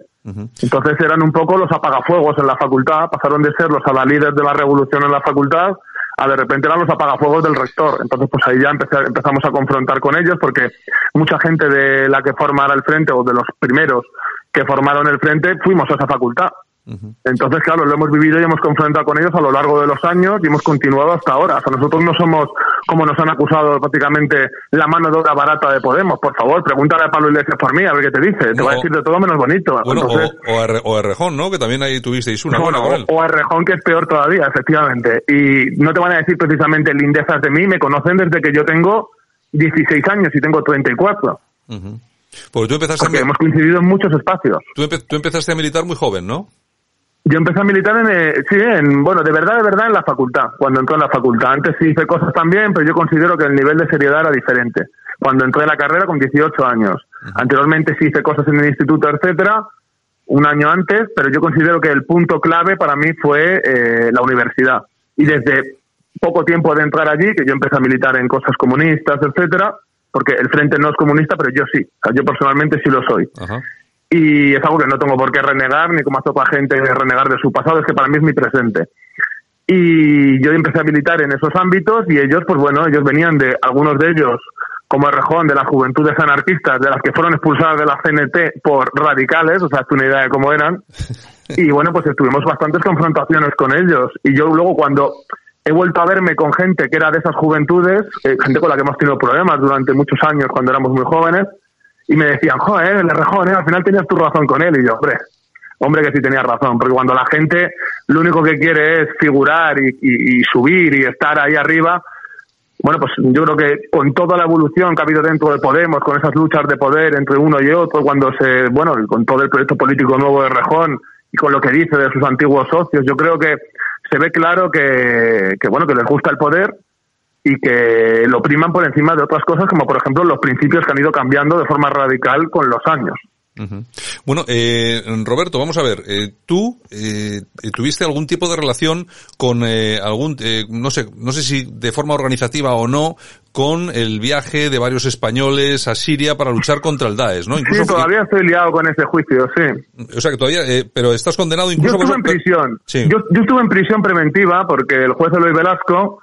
Entonces eran un poco los apagafuegos en la facultad, pasaron de ser los líderes de la revolución en la facultad a de repente eran los apagafuegos del rector. Entonces, pues ahí ya empezamos a confrontar con ellos porque mucha gente de la que formara el frente o de los primeros que formaron el frente fuimos a esa facultad. Entonces, claro, lo hemos vivido y hemos confrontado con ellos a lo largo de los años y hemos continuado hasta ahora. O sea, nosotros no somos, como nos han acusado prácticamente, la mano de obra barata de Podemos. Por favor, pregúntale a Pablo Iglesias por mí, a ver qué te dice. te va a decir de todo menos bonito. Bueno, o, a, Rejón, ¿no? Que también ahí tuvisteis una buena con él. O a Rejón, que es peor todavía, efectivamente. Y no te van a decir precisamente lindezas de mí, me conocen desde que yo tengo 16 años y tengo 34. Porque tú empezaste Porque hemos coincidido en muchos espacios. Tú, tú empezaste a militar muy joven, ¿no? Yo empecé a militar en, eh, sí, en, bueno, de verdad, de verdad en la facultad, cuando entré en la facultad. Antes sí hice cosas también, pero yo considero que el nivel de seriedad era diferente. Cuando entré en la carrera con 18 años. Anteriormente sí hice cosas en el instituto, etcétera, un año antes, pero yo considero que el punto clave para mí fue eh, la universidad. Y desde poco tiempo de entrar allí, que yo empecé a militar en cosas comunistas, etcétera, porque el frente no es comunista, pero yo sí. O sea, yo personalmente sí lo soy. Ajá y es algo que no tengo por qué renegar, ni como hace otra gente renegar de su pasado, es que para mí es mi presente. Y yo empecé a militar en esos ámbitos y ellos, pues bueno, ellos venían de, algunos de ellos, como el rejón de las juventudes anarquistas, de las que fueron expulsadas de la CNT por radicales, o sea, es una idea de cómo eran. Y bueno, pues estuvimos bastantes confrontaciones con ellos. Y yo luego cuando he vuelto a verme con gente que era de esas juventudes, eh, gente con la que hemos tenido problemas durante muchos años cuando éramos muy jóvenes, y me decían, joder, el rejón, ¿eh? al final tenías tu razón con él. Y yo, hombre, hombre que sí tenías razón, porque cuando la gente lo único que quiere es figurar y, subir y estar ahí arriba, bueno, pues yo creo que con toda la evolución que ha habido dentro de Podemos, con esas luchas de poder entre uno y otro, cuando se, bueno, con todo el proyecto político nuevo de Rejón y con lo que dice de sus antiguos socios, yo creo que se ve claro que, que bueno, que les gusta el poder y que lo priman por encima de otras cosas, como por ejemplo los principios que han ido cambiando de forma radical con los años. Bueno, eh, Roberto, vamos a ver. Eh, tú eh, tuviste algún tipo de relación con eh, algún, eh, no sé, no sé si de forma organizativa o no, con el viaje de varios españoles a Siria para luchar contra el Daesh, ¿no? sí, todavía estoy liado con ese juicio, sí. O sea que todavía, pero estás condenado incluso. Yo estuve en prisión. Yo, yo estuve en prisión preventiva porque el juez Eloy Velasco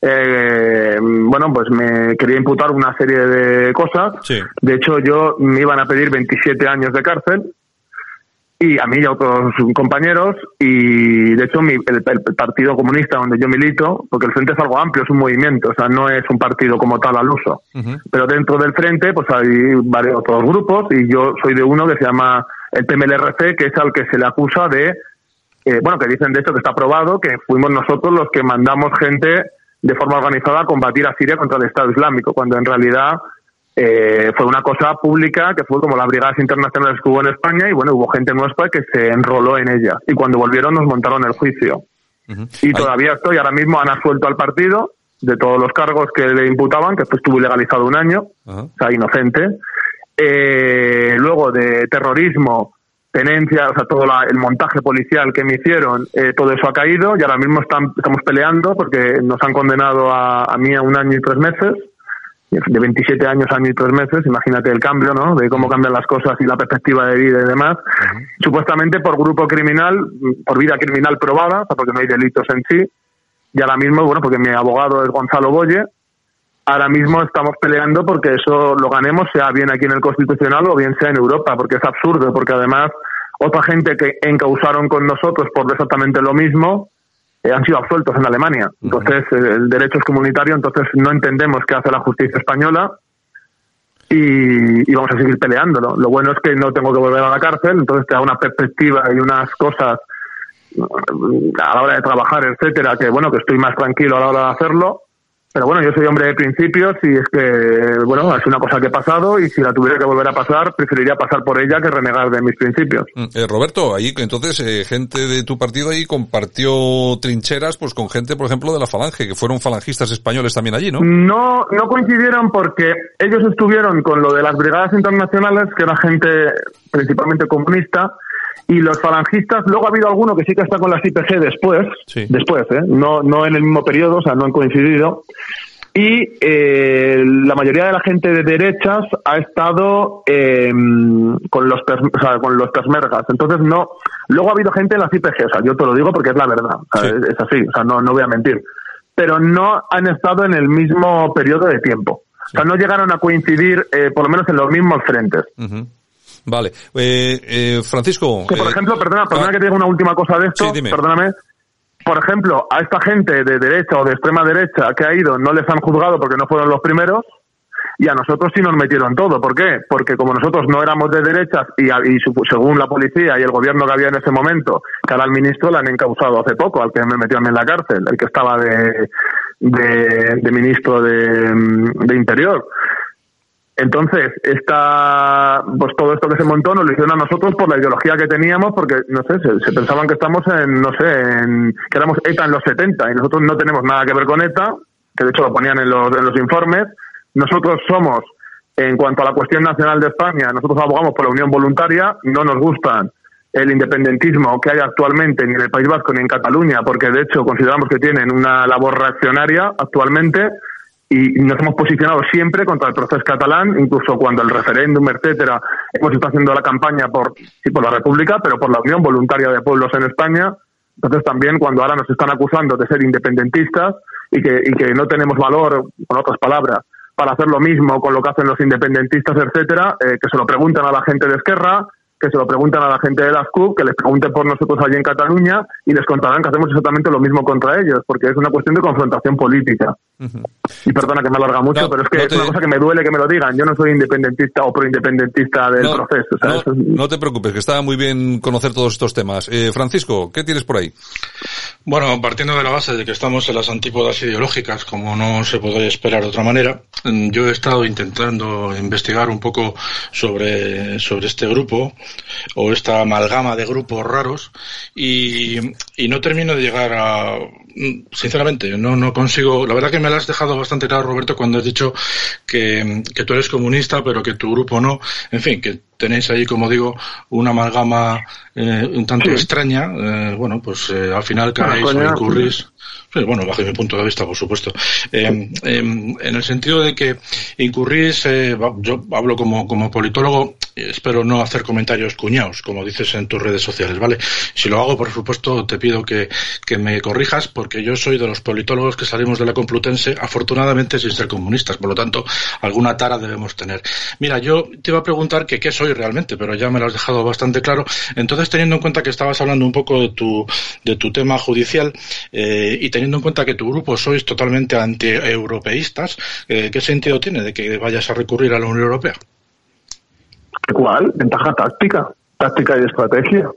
eh, bueno, pues me quería imputar una serie de cosas. De hecho, yo me iban a pedir 27 años de cárcel y a mí y a otros compañeros. Y de hecho el, Partido Comunista donde yo milito, porque el Frente es algo amplio, es un movimiento, o sea, no es un partido como tal al uso, pero dentro del Frente pues hay varios otros grupos y yo soy de uno que se llama el PMLRC, que es al que se le acusa de, eh, bueno, que dicen de hecho que está probado, que fuimos nosotros los que mandamos gente de forma organizada a combatir a Siria contra el Estado Islámico, cuando en realidad eh, fue una cosa pública que fue como las brigadas internacionales que hubo en España y bueno, hubo gente nuestra que se enroló en ella y cuando volvieron nos montaron el juicio. Y todavía estoy, ahora mismo han asuelto al partido de todos los cargos que le imputaban, que estuvo ilegalizado un año, o sea, inocente. Eh, luego de terrorismo, tenencia, o sea, todo el montaje policial que me hicieron, eh, todo eso ha caído y ahora mismo estamos peleando porque nos han condenado a, a, mí a un año y tres meses, de 27 años, año y tres meses, imagínate el cambio, ¿no? De cómo cambian las cosas y la perspectiva de vida y demás. Supuestamente por grupo criminal, por vida criminal probada, porque no hay delitos en sí. Y ahora mismo, bueno, porque mi abogado es Gonzalo Boye, ahora mismo estamos peleando porque eso lo ganemos, sea bien aquí en el Constitucional o bien sea en Europa, porque es absurdo, porque además otra gente que encausaron con nosotros por exactamente lo mismo eh, han sido absueltos en Alemania. Entonces, el derecho es comunitario, entonces no entendemos qué hace la justicia española y, vamos a seguir peleándolo. Lo bueno es que no tengo que volver a la cárcel, entonces te da una perspectiva y unas cosas mm, a la hora de trabajar, etcétera, que bueno, que estoy más tranquilo a la hora de hacerlo Pero bueno, yo soy hombre de principios y es que, bueno, es una cosa que he pasado y si la tuviera que volver a pasar, preferiría pasar por ella que renegar de mis principios. Mm, eh, Roberto, ahí entonces eh, gente de tu partido ahí compartió trincheras pues con gente, por ejemplo, de la Falange, que fueron falangistas españoles también allí, ¿no? No, no coincidieron porque ellos estuvieron con lo de las brigadas internacionales, que era gente principalmente comunista, y los falangistas, luego ha habido alguno que sí que está con las IPG después, después, ¿eh? no, no en el mismo periodo, o sea, no han coincidido. Y eh, la mayoría de la gente de derechas ha estado eh, con los o sea, con los persmergas. Entonces no. Luego ha habido gente en las IPG, o sea, yo te lo digo porque es la verdad, o sea, es, es así, o sea, no, no voy a mentir. Pero no han estado en el mismo periodo de tiempo. O sea, no llegaron a coincidir, eh, por lo menos en los mismos frentes. Vale. Eh, eh, Francisco. Que, por eh, ejemplo, perdona, perdona ah, que te diga una última cosa de esto, Sí, dime. perdóname. Por ejemplo, a esta gente de derecha o de extrema derecha que ha ido no les han juzgado porque no fueron los primeros y a nosotros sí nos metieron todo. ¿Por qué? Porque como nosotros no éramos de derechas y, a- y su- según la policía y el gobierno que había en ese momento, que ahora al ministro le han encausado hace poco, al que me metieron en la cárcel, el que estaba de, de, de ministro de, de Interior. Entonces, esta, pues todo esto que se montó nos lo hicieron a nosotros por la ideología que teníamos, porque, no sé, se, se pensaban que estamos en, no sé, en, que éramos ETA en los 70 y nosotros no tenemos nada que ver con ETA, que de hecho lo ponían en los, en los informes. Nosotros somos, en cuanto a la cuestión nacional de España, nosotros abogamos por la unión voluntaria, no nos gustan el independentismo que hay actualmente ni en el País Vasco ni en Cataluña, porque de hecho consideramos que tienen una labor reaccionaria actualmente y nos hemos posicionado siempre contra el proceso catalán, incluso cuando el referéndum, etcétera, hemos estado haciendo la campaña por, sí, por la República, pero por la Unión Voluntaria de Pueblos en España. Entonces también cuando ahora nos están acusando de ser independentistas y que, y que no tenemos valor, con otras palabras, para hacer lo mismo con lo que hacen los independentistas, etcétera, eh, que se lo pregunten a la gente de Esquerra, que se lo pregunten a la gente de las CUP, que les pregunten por nosotros allí en Cataluña y les contarán que hacemos exactamente lo mismo contra ellos, porque es una cuestión de confrontación política. Y perdona que me alarga mucho, No, pero es que no es una cosa que me duele que me lo digan. Yo no soy independentista o proindependentista del No, proceso. o sea, no, eso es- no te preocupes, que está muy bien conocer todos estos temas. Eh, Francisco, ¿qué tienes por ahí? Bueno, partiendo de la base de que estamos en las antípodas ideológicas, como no se podría esperar de otra manera, mm, yo he estado intentando investigar un poco sobre, sobre este grupo o esta amalgama de grupos raros y, y no termino de llegar a, sinceramente, no, no consigo, la verdad que me lo has dejado bastante claro, Roberto, cuando has dicho que, que tú eres comunista, pero que tu grupo no, en fin, que tenéis ahí, como digo, una amalgama eh, un tanto extraña, eh, bueno, pues eh, al final caéis o incurrís, sí, bueno, bajo mi punto de vista, por supuesto, eh, em, en el sentido de que incurrís, eh, yo hablo como, como politólogo, espero no hacer comentarios cuñados, como dices en tus redes sociales, ¿vale? Si lo hago, por supuesto, te pido que, que me corrijas, porque yo soy de los politólogos que salimos de la Complutense, afortunadamente sin ser comunistas, por lo tanto, alguna tara debemos tener. Mira, yo te iba a preguntar que qué soy realmente, pero ya me lo has dejado bastante claro. Entonces, teniendo en cuenta que estabas hablando un poco de tu, de tu tema judicial eh, y teniendo en cuenta que tu grupo sois totalmente anti-europeístas, eh, ¿qué sentido tiene de que vayas a recurrir a la Unión Europea? ¿Cuál? Ventaja táctica, táctica y estrategia.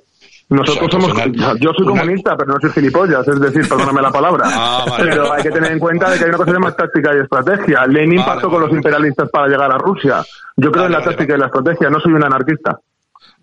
Nosotros O sea, somos, una- yo soy una- comunista, pero no soy gilipollas, es decir, perdóname la palabra. Ah, vale. Pero hay que tener en cuenta de que hay una cosa que se llama táctica y estrategia. Lenin Vale, con los imperialistas para llegar a Rusia. Yo creo en la táctica y la estrategia, no soy un anarquista.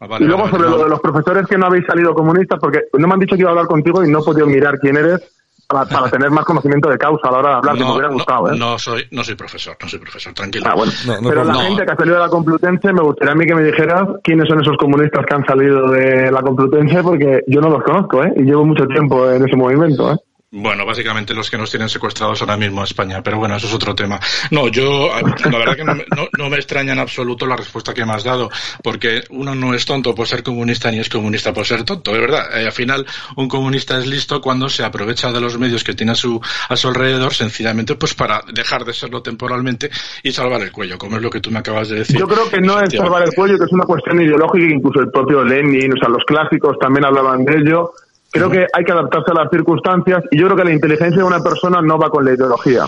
Ah, y luego sobre lo de los profesores que no habéis salido comunistas, porque no me han dicho que iba a hablar contigo y no he podido mirar quién eres para, para tener más conocimiento de causa a la hora de hablar, que me hubiera gustado, no, ¿eh? no soy, no soy profesor, no soy profesor, tranquilo. Ah, bueno. No, no, Pero la no. gente que ha salido de la Complutense, me gustaría a mí que me dijeras quiénes son esos comunistas que han salido de la Complutense, porque yo no los conozco, ¿eh? Y llevo mucho tiempo en ese movimiento, ¿eh? Bueno, básicamente los que nos tienen secuestrados ahora mismo en España, pero bueno, eso es otro tema. No, yo, la verdad que no, me- no, no me extraña en absoluto la respuesta que me has dado, porque uno no es tonto por ser comunista ni es comunista por ser tonto, de verdad. Eh, al final, un comunista es listo cuando se aprovecha de los medios que tiene a su, a su alrededor, sencillamente pues para dejar de serlo temporalmente y salvar el cuello, como es lo que tú me acabas de decir. Yo creo que no es salvar el cuello, que es una cuestión ideológica, incluso el propio Lenin, o sea, los clásicos también hablaban de ello. Creo que hay que adaptarse a las circunstancias y yo creo que la inteligencia de una persona no va con la ideología,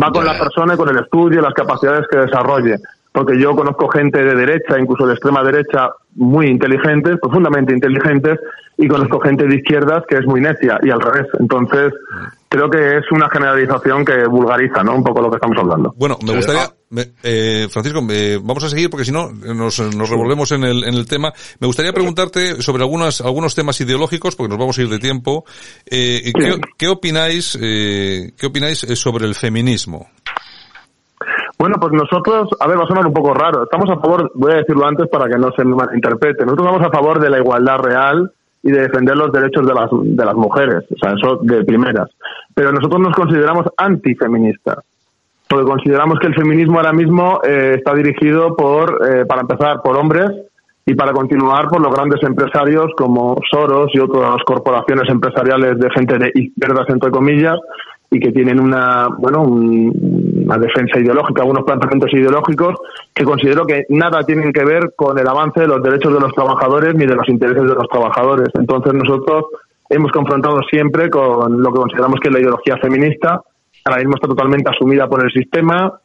va con la persona y con el estudio, las capacidades que desarrolle. Porque yo conozco gente de derecha, incluso de extrema derecha, muy inteligentes, profundamente inteligentes, y conozco gente de izquierdas que es muy necia y al revés. Entonces, creo que es una generalización que vulgariza, ¿no? Un poco lo que estamos hablando. Bueno, me gustaría, eh, Francisco, vamos a seguir porque si no nos, nos revolvemos en el, en el tema. Me gustaría preguntarte sobre algunas, algunos temas ideológicos porque nos vamos a ir de tiempo. Eh, ¿qué, ¿qué, opináis, eh, qué opináis sobre el feminismo? Bueno, pues nosotros, a ver, va a sonar un poco raro. Estamos a favor, voy a decirlo antes para que no se malinterprete. Nosotros estamos a favor de la igualdad real y de defender los derechos de las, de las mujeres, o sea, eso de primeras. Pero nosotros nos consideramos antifeministas, porque consideramos que el feminismo ahora mismo eh, está dirigido por, eh, para empezar, por hombres y para continuar por los grandes empresarios como Soros y otras corporaciones empresariales de gente de izquierdas, entre comillas, y que tienen una, bueno, una defensa ideológica, algunos planteamientos ideológicos que considero que nada tienen que ver con el avance de los derechos de los trabajadores ni de los intereses de los trabajadores. Entonces nosotros hemos confrontado siempre con lo que consideramos que es la ideología feminista, ahora mismo está totalmente asumida por el sistema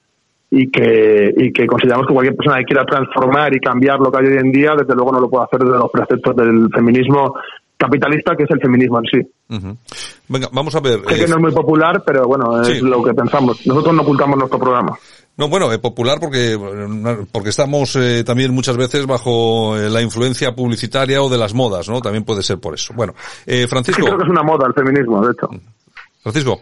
y que, y que consideramos que cualquier persona que quiera transformar y cambiar lo que hay hoy en día, desde luego no lo puede hacer desde los preceptos del feminismo capitalista que es el feminismo en sí. Venga, vamos a ver. Sé que no es muy popular, pero bueno, es lo que pensamos. Nosotros no ocultamos nuestro programa. No, bueno, es popular porque, porque estamos eh, también muchas veces bajo eh, la influencia publicitaria o de las modas, ¿no? También puede ser por eso. Bueno, eh, Francisco. Sí, creo que es una moda el feminismo, de hecho. Francisco.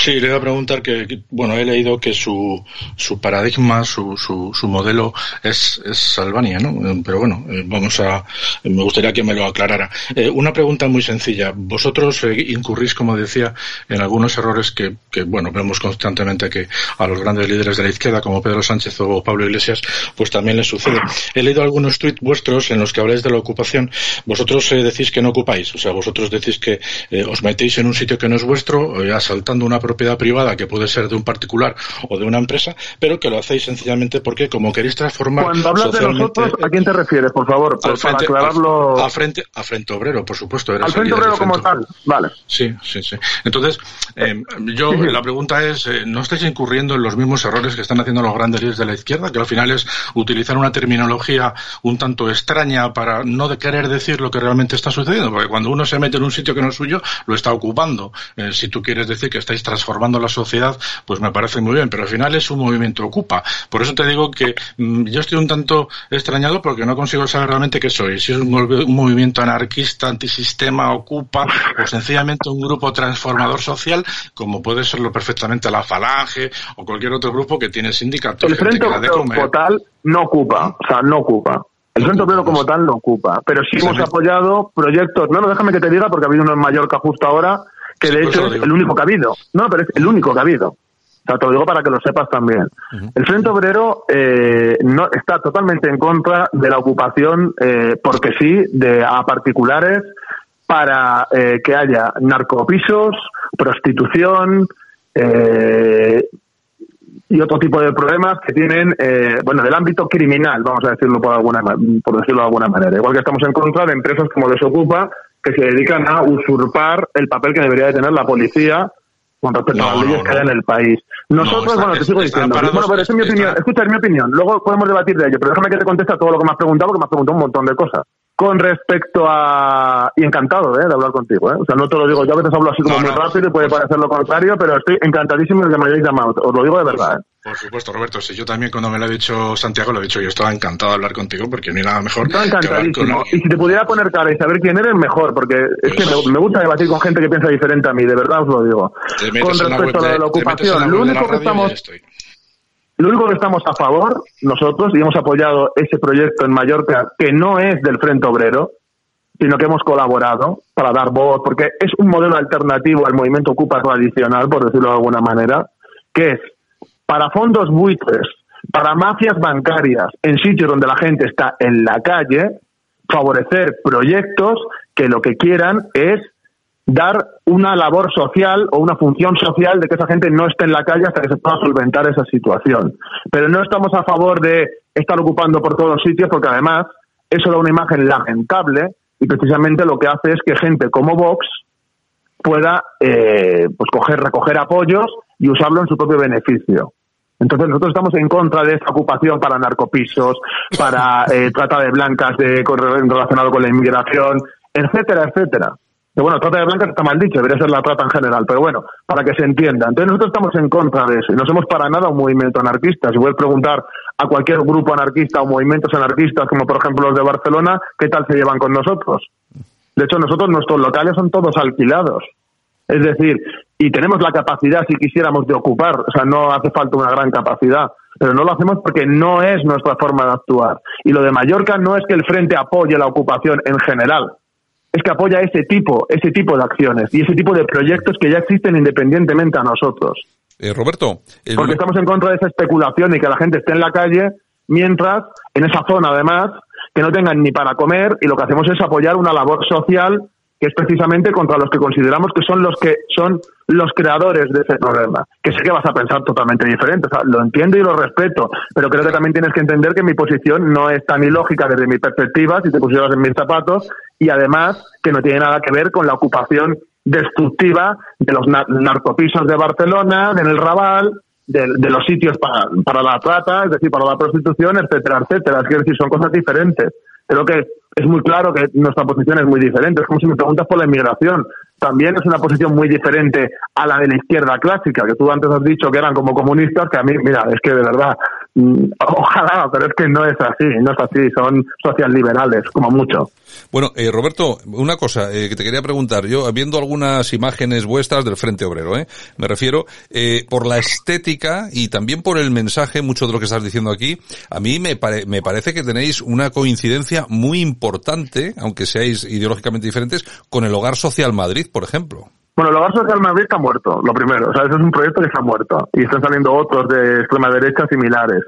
Sí, le voy a preguntar que, bueno, he leído que su, su paradigma, su, su, su modelo es, es Albania, ¿no? Pero bueno, eh, vamos a, me gustaría que me lo aclarara. Eh, una pregunta muy sencilla. Vosotros eh, incurrís, como decía, en algunos errores que, que, bueno, vemos constantemente que a los grandes líderes de la izquierda, como Pedro Sánchez o Pablo Iglesias, pues también les sucede. He leído algunos tuits vuestros en los que habláis de la ocupación. Vosotros decís que no ocupáis, o sea, vosotros decís que os metéis en un sitio que no es vuestro, asaltando una propiedad privada que puede ser de un particular o de una empresa, pero que lo hacéis sencillamente porque como queréis transformar Cuando hablas de nosotros, ¿a quién te refieres, por favor? Al frente, para aclararlo... Al, frente, a frente obrero, por supuesto. Al frente obrero como tal, vale. Sí, sí, sí. Entonces, eh, yo, la pregunta es, eh, ¿no estáis incurriendo en los mismos errores que están haciendo los grandes líderes de la izquierda? Que al final es utilizar una terminología un tanto extraña para no de querer decir lo que realmente está sucediendo, porque cuando uno se mete en un sitio que no es suyo, lo está ocupando. Eh, si tú quieres decir que estáis transformando la sociedad, pues me parece muy bien, pero al final es un movimiento ocupa. Por eso te digo que mm, yo estoy un tanto extrañado porque no consigo saber realmente qué soy. Si es un, un movimiento anarquista, antisistema, ocupa, o sencillamente un grupo transformador social, como puede serlo perfectamente la Falange o cualquier otro grupo que tiene sindicatos. El Frente Obrero como tal no ocupa, o sea, no ocupa. El Frente Obrero como tal no ocupa, pero sí hemos apoyado proyectos, no, no, déjame que te diga porque ha habido uno en Mallorca justo ahora, que de hecho es el único que ha habido. No, pero es el único que ha habido. O sea, te lo digo para que lo sepas también. El Frente Obrero eh, no está totalmente en contra de la ocupación, eh, porque sí, de a particulares para eh, que haya narcopisos, prostitución eh, y otro tipo de problemas que tienen, eh, bueno, del ámbito criminal, vamos a decirlo por alguna, por decirlo de alguna manera. Igual que estamos en contra de empresas como Desocupa, que se dedican a usurpar el papel que debería de tener la policía con respecto No, a las leyes no, que hay en el país. Nosotros, está- bueno, te sigo diciendo. parados- Bueno, pero esa es mi opinión. Escucha, es mi opinión. Luego podemos debatir de ello, pero déjame que te conteste a todo lo que me has preguntado, porque me has preguntado un montón de cosas. Con respecto a... Y encantado, ¿eh? De hablar contigo, ¿eh? O sea, no te lo digo, yo a veces hablo así como No, muy no. rápido y puede parecer lo contrario, pero estoy encantadísimo de que me hayáis llamado. Os lo digo de verdad, ¿eh? Por supuesto, Roberto. Si yo también cuando me lo ha dicho Santiago lo he dicho, yo estaba encantado de hablar contigo porque no hay nada mejor Estaba que encantadísimo. alguien. Y si te pudiera poner cara y saber quién eres, mejor, porque es que me, me gusta debatir con gente que piensa diferente a mí, de verdad os lo digo. Con respecto a lo de- de la ocupación, lo único que estamos. Lo único que estamos a favor, nosotros, y hemos apoyado ese proyecto en Mallorca, que no es del Frente Obrero, sino que hemos colaborado para dar voz, porque es un modelo alternativo al movimiento Ocupa tradicional, por decirlo de alguna manera, que es para fondos buitres, para mafias bancarias, en sitios donde la gente está en la calle, favorecer proyectos que lo que quieran es dar una labor social o una función social de que esa gente no esté en la calle hasta que se pueda solventar esa situación. Pero no estamos a favor de estar ocupando por todos sitios porque además eso da una imagen lamentable y precisamente lo que hace es que gente como Vox pueda eh, pues coger, recoger apoyos y usarlo en su propio beneficio. Entonces nosotros estamos en contra de esta ocupación para narcopisos, para eh, trata de blancas de, relacionado con la inmigración, etcétera, etcétera. Bueno, trata de blancas está mal dicho, debería ser la trata en general, pero bueno, para que se entienda. Entonces nosotros estamos en contra de eso y no somos para nada un movimiento anarquista. Si puedes preguntar a cualquier grupo anarquista o movimientos anarquistas, como por ejemplo los de Barcelona, ¿qué tal se llevan con nosotros? De hecho, nosotros, nuestros locales son todos alquilados. Es decir, y tenemos la capacidad, si quisiéramos, de ocupar, o sea, no hace falta una gran capacidad, pero no lo hacemos porque no es nuestra forma de actuar. Y lo de Mallorca no es que el Frente apoye la ocupación en general, es que apoya ese tipo, ese tipo de acciones y ese tipo de proyectos que ya existen independientemente a nosotros. Eh, Roberto. Porque estamos en contra de esa especulación y que la gente esté en la calle, mientras en esa zona, además, que no tengan ni para comer y lo que hacemos es apoyar una labor social que es precisamente contra los que consideramos que son los que son los creadores de ese problema. Que sé que vas a pensar totalmente diferente, o sea, lo entiendo y lo respeto, pero creo que también tienes que entender que mi posición no es tan ilógica desde mi perspectiva, si te pusieras en mis zapatos, y además que no tiene nada que ver con la ocupación destructiva de los narcopisos de Barcelona, en el Raval, de, los sitios para, para la trata, es decir, para la prostitución, etcétera, etcétera. Es decir, son cosas diferentes. Creo que es muy claro que nuestra posición es muy diferente. Es como si me preguntas por la inmigración. También es una posición muy diferente a la de la izquierda clásica, que tú antes has dicho que eran como comunistas, que a mí, mira, es que de verdad, mm, ojalá, pero es que no es así, no es así, son social liberales, como mucho. Bueno, eh, Roberto, una cosa eh, que te quería preguntar. Yo, viendo algunas imágenes vuestras del Frente Obrero, ¿eh? me refiero, eh, por la estética y también por el mensaje, mucho de lo que estás diciendo aquí, a mí me, me parece que tenéis una coincidencia muy importante, aunque seáis ideológicamente diferentes, con el Hogar Social Madrid, por ejemplo. Bueno, el Hogar Social Madrid está muerto, lo primero. O sea, eso es un proyecto que está muerto. Y están saliendo otros de extrema derecha similares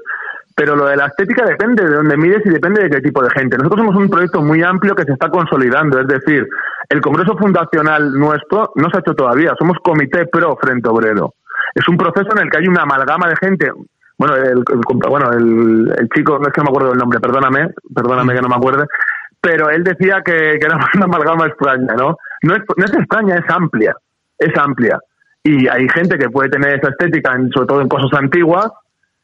pero lo de la estética depende de dónde mires y depende de qué tipo de gente. Nosotros somos un proyecto muy amplio que se está consolidando, es decir, el Congreso Fundacional nuestro no se ha hecho todavía, somos Comité Pro Frente Obrero. Es un proceso en el que hay una amalgama de gente. Bueno, el, bueno, el, chico, no es que no me acuerdo del nombre, perdóname, perdóname que no me acuerde, pero él decía que, que era una amalgama extraña, ¿no? No es, no es extraña, es amplia, es amplia. Y hay gente que puede tener esa estética, sobre todo en cosas antiguas,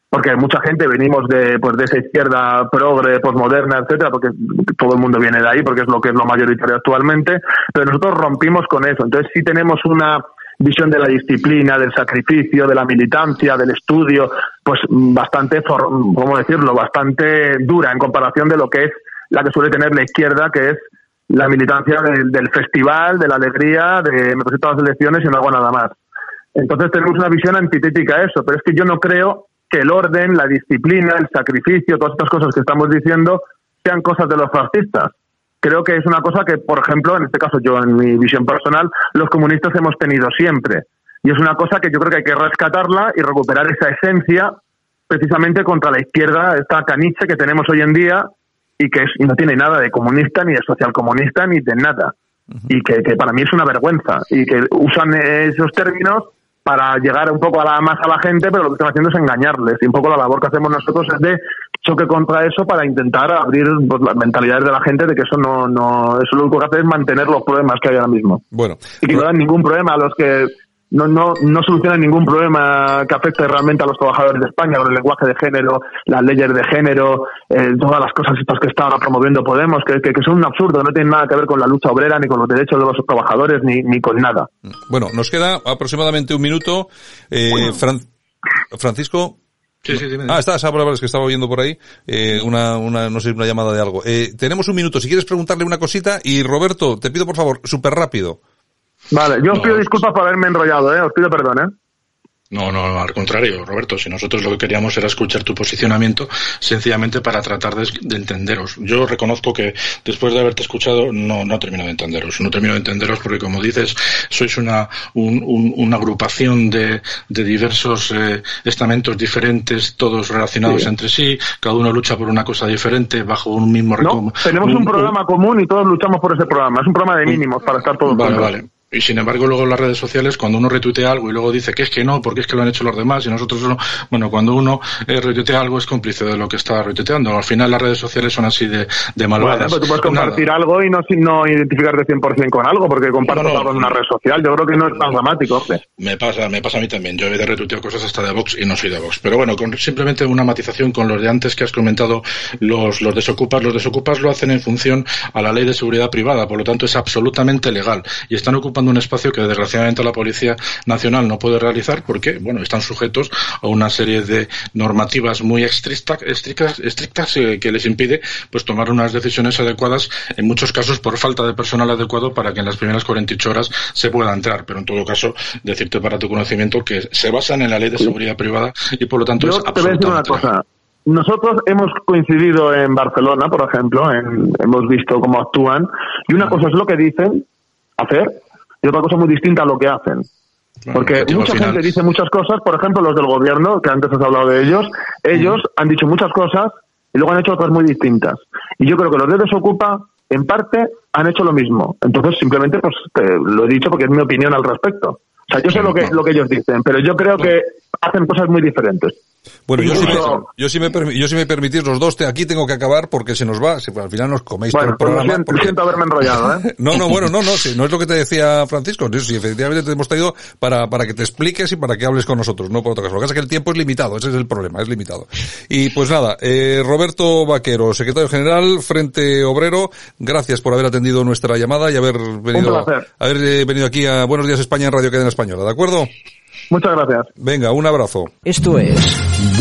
porque mucha gente venimos de pues de esa izquierda progre, posmoderna, etcétera, porque todo el mundo viene de ahí, porque es lo que es lo mayoritario actualmente, pero nosotros rompimos con eso. Entonces sí tenemos una visión de la disciplina, del sacrificio, de la militancia, del estudio, pues bastante, ¿cómo decirlo?, bastante dura en comparación de lo que es la que suele tener la izquierda, que es la militancia del, del festival, de la alegría, de me presento las elecciones y no hago nada más. Entonces tenemos una visión antitética a eso, pero es que yo no creo que el orden, la disciplina, el sacrificio, todas estas cosas que estamos diciendo sean cosas de los fascistas. Creo que es una cosa que, por ejemplo, en este caso yo, en mi visión personal, los comunistas hemos tenido siempre. Y es una cosa que yo creo que hay que rescatarla y recuperar esa esencia precisamente contra la izquierda, esta caniche que tenemos hoy en día y que no tiene nada de comunista, ni de socialcomunista, ni de nada. Y que, que para mí es una vergüenza. Y que usan esos términos para llegar un poco a la más a la gente, pero lo que están haciendo es engañarles. Y un poco la labor que hacemos nosotros es de choque contra eso para intentar abrir pues, las mentalidades de la gente de que eso no, no, eso lo único que hace es mantener los problemas que hay ahora mismo. Bueno. Y que no dan ningún problema a los que no, no, no soluciona ningún problema que afecte realmente a los trabajadores de España, con el lenguaje de género, las leyes de género, eh, todas las cosas estas que están promoviendo Podemos, que, que, son un absurdo, no tienen nada que ver con la lucha obrera, ni con los derechos de los trabajadores, ni, ni con nada. Bueno, nos queda aproximadamente un minuto. Eh, Francisco. Sí, sí, Ah, está, es que estaba oyendo por ahí, eh, una, una, no sé, una llamada de algo. Eh, tenemos un minuto, si quieres preguntarle una cosita, y Roberto, te pido por favor, súper rápido. Vale, yo os pido disculpas por haberme enrollado, ¿eh? Os pido perdón, ¿eh? No, no, al contrario, Roberto, si nosotros lo que queríamos era escuchar tu posicionamiento sencillamente para tratar de, entenderos. Yo reconozco que después de haberte escuchado no, no termino de entenderos, no termino de entenderos porque como dices, sois una, una agrupación de, de diversos eh, estamentos diferentes, todos relacionados entre sí, cada uno lucha por una cosa diferente bajo un mismo no, Tenemos un, programa común y todos luchamos por ese programa, es un programa de mínimos para estar todos Vale, vale. Y sin embargo, luego en las redes sociales, cuando uno retuitea algo y luego dice que es que no, porque es que lo han hecho los demás y nosotros no. Bueno, cuando uno eh, retuitea algo es cómplice de lo que está retuiteando. Al final las redes sociales son así de, de malvadas. Bueno, tú puedes compartir algo y no, no identificarte 100% con algo, porque comparto algo en una red social. Yo creo que no es tan dramático. Me pasa, me pasa a mí también. Yo he de retuitear cosas hasta de Vox y no soy de Vox. Pero bueno, con simplemente una matización con los de antes que has comentado, los, los desocupas. Los desocupas lo hacen en función a la ley de seguridad privada, por lo tanto es absolutamente legal. Y están ocupando un espacio que desgraciadamente la Policía Nacional no puede realizar porque, bueno, están sujetos a una serie de normativas muy estrictas, estrictas, estrictas eh, que les impide pues tomar unas decisiones adecuadas, en muchos casos por falta de personal adecuado para que en las primeras 48 horas se pueda entrar. Pero en todo caso, decirte para tu conocimiento que se basan en la ley de seguridad privada y por lo tanto Yo es te voy a decir una cosa. Nosotros hemos coincidido en Barcelona, por ejemplo, en- hemos visto cómo actúan, y una cosa es lo que dicen hacer, y otra cosa muy distinta a lo que hacen. Porque mucha final. gente dice muchas cosas, por ejemplo, los del gobierno, que antes has hablado de ellos, ellos han dicho muchas cosas y luego han hecho otras muy distintas. Y yo creo que los de Desocupa, en parte, han hecho lo mismo. Entonces, simplemente, pues, te lo he dicho porque es mi opinión al respecto. O sea, yo sé lo que, lo que ellos dicen, pero yo creo que hacen cosas muy diferentes. Bueno, yo si, me, Incluso- yo, si me, yo si me permitís los dos, te- aquí tengo que acabar porque se nos va, si al final nos coméis Bueno, todo el pues programa. siento, porque- siento haberme enrollado, ¿eh? No, no, bueno, no, no, sí, no es lo que te decía Francisco, sí, efectivamente te hemos traído para, para que te expliques y para que hables con nosotros, no por otra cosa. Lo que pasa es que el tiempo es limitado, ese es el problema, es limitado. Y pues nada, eh, Roberto Vaquero, secretario general, Frente Obrero, gracias por haber atendido nuestra llamada y haber venido, haber eh, venido aquí a Buenos Días España en Radio Cadena Española, ¿de acuerdo? Muchas gracias. Venga, un abrazo. Esto es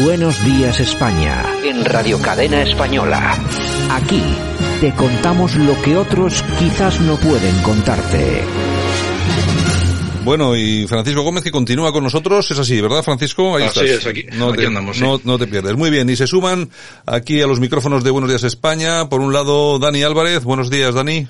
Buenos Días España. En Radio Cadena Española. Aquí te contamos lo que otros quizás no pueden contarte. Bueno, y Francisco Gómez que continúa con nosotros, es así, ¿verdad Francisco? Ahí Así estás. es, aquí- no aquí te, andamos, sí. no, no te pierdes. Muy bien, y se suman aquí a los micrófonos de Buenos Días España, por un lado Dani Álvarez, buenos días Dani.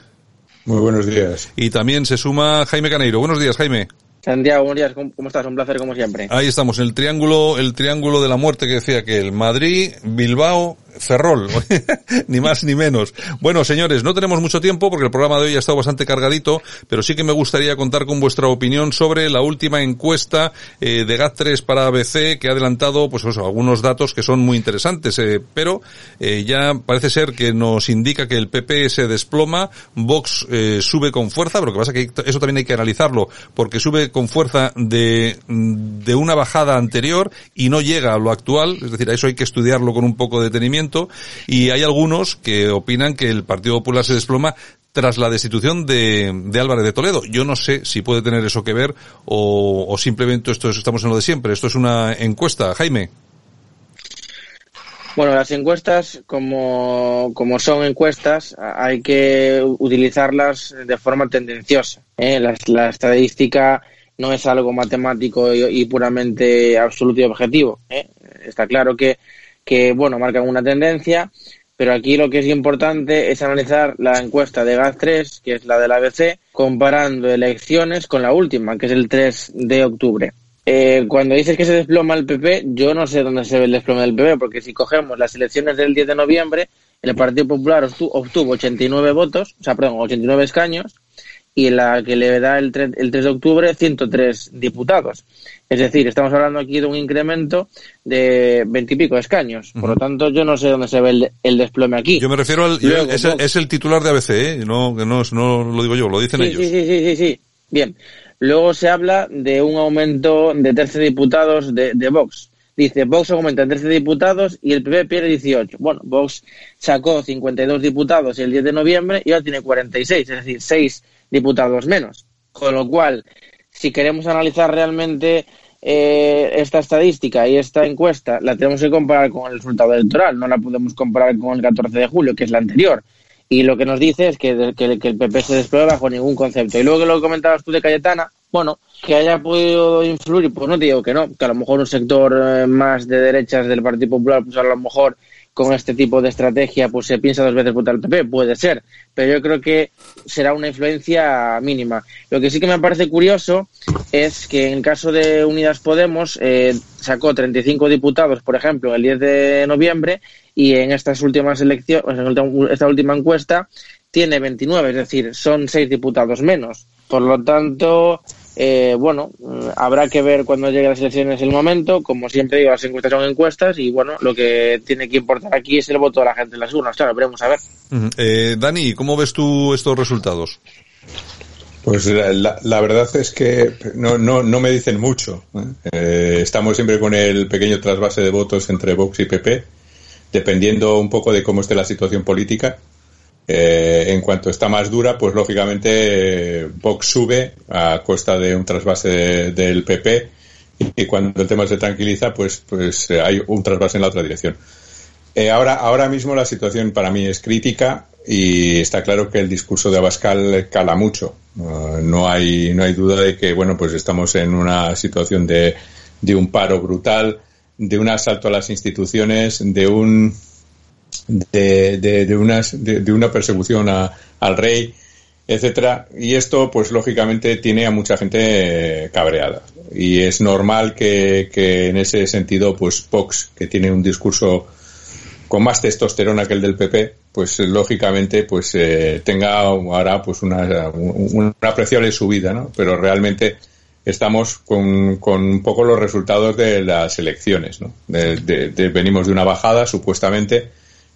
Muy buenos días. Y también se suma Jaime Caneiro, buenos días Jaime. Santiago, buenos días, ¿cómo, estás? Un placer como siempre. Ahí estamos, el triángulo, el triángulo de la muerte que decía que el Madrid, Bilbao, Ferrol, ni más ni menos. Bueno, señores, no tenemos mucho tiempo porque el programa de hoy ha estado bastante cargadito, pero sí que me gustaría contar con vuestra opinión sobre la última encuesta eh, de GAT3 para ABC que ha adelantado, pues algunos datos que son muy interesantes, eh, pero eh, ya parece ser que nos indica que el PP se desploma, Vox sube con fuerza, pero lo que pasa es que eso también hay que analizarlo, porque sube con fuerza de, de una bajada anterior y no llega a lo actual, es decir, a eso hay que estudiarlo con un poco de detenimiento, y hay algunos que opinan que el Partido Popular se desploma tras la destitución de, de Álvarez de Toledo. Yo no sé si puede tener eso que ver o, simplemente esto es- estamos en lo de siempre. Esto es una encuesta. Jaime. Bueno, las encuestas, como, como son encuestas, hay que utilizarlas de forma tendenciosa. ¿eh? La, la estadística no es algo matemático y, y puramente absoluto y objetivo. ¿eh? Está claro que, que, bueno, marcan una tendencia, pero aquí lo que es importante es analizar la encuesta de GAS3, que es la del ABC, comparando elecciones con la última, que es el 3 de octubre. Eh, cuando dices que se desploma el PP, yo no sé dónde se ve el desplome del PP, porque si cogemos las elecciones del 10 de noviembre, el Partido Popular obtu- obtuvo 89 votos, o sea, perdón, 89 escaños, y la que le da el 3, el 3 de octubre 103 diputados. Es decir, estamos hablando aquí de un incremento de 20 y pico escaños. Por lo tanto, yo no sé dónde se ve el, el desplome aquí. Yo me refiero al, yo- Luego, es, el, Vox. es el titular de ABC, ¿eh? no, no, no lo digo yo, lo dicen Sí, ellos. sí, sí, sí, sí, sí. Bien. Luego se habla de un aumento de 13 diputados de, de Vox. Dice, Vox aumenta en 13 diputados y el PP pierde 18. Bueno, Vox sacó 52 diputados el 10 de noviembre y ahora tiene 46, es decir, 6 diputados menos. Con lo cual, si queremos analizar realmente eh, esta estadística y esta encuesta, la tenemos que comparar con el resultado electoral, no la podemos comparar con el 14 de julio, que es la anterior. Y lo que nos dice es que, que, el PP se desplome bajo ningún concepto. Y luego que lo comentabas tú de Cayetana, bueno, que haya podido influir, pues no te digo que no, que a lo mejor un sector eh, más de derechas del Partido Popular, pues a lo mejor con este tipo de estrategia, pues se piensa dos veces votar al PP, puede ser, pero yo creo que será una influencia mínima. Lo que sí que me parece curioso es que en el caso de Unidas Podemos eh, sacó 35 diputados, por ejemplo, el 10 de noviembre y en estas últimas elecciones, en esta última encuesta, tiene 29, es decir, son seis diputados menos. Por lo tanto, eh, bueno, mm, habrá que ver cuando llegue las elecciones el momento. Como siempre digo, las encuestas son encuestas y bueno, lo que tiene que importar aquí es el voto de la gente en las urnas. Claro, veremos a ver. Eh, Dani, ¿cómo ves tú estos resultados? Pues la, la, verdad es que no, no, no me dicen mucho. ¿eh? estamos siempre con el pequeño trasvase de votos entre Vox y PP, dependiendo un poco de cómo esté la situación política. Eh, en cuanto está más dura, pues lógicamente Vox sube a costa de un trasvase de, del PP y cuando el tema se tranquiliza, pues, pues hay un trasvase en la otra dirección. Eh, ahora, ahora mismo la situación para mí es crítica y está claro que el discurso de Abascal cala mucho. No hay no hay duda de que bueno pues estamos en una situación de, de un paro brutal, de un asalto a las instituciones, de un de, de, de, unas, de, de una persecución a, al rey, etcétera. Y esto, pues lógicamente, tiene a mucha gente cabreada. Y es normal que, que en ese sentido, pues Vox, que tiene un discurso con más testosterona que el del PP, pues lógicamente, pues eh, tenga ahora pues una, una apreciable subida, ¿no? Pero realmente estamos con, con un poco los resultados de las elecciones, ¿no? De, de, de, venimos de una bajada, supuestamente,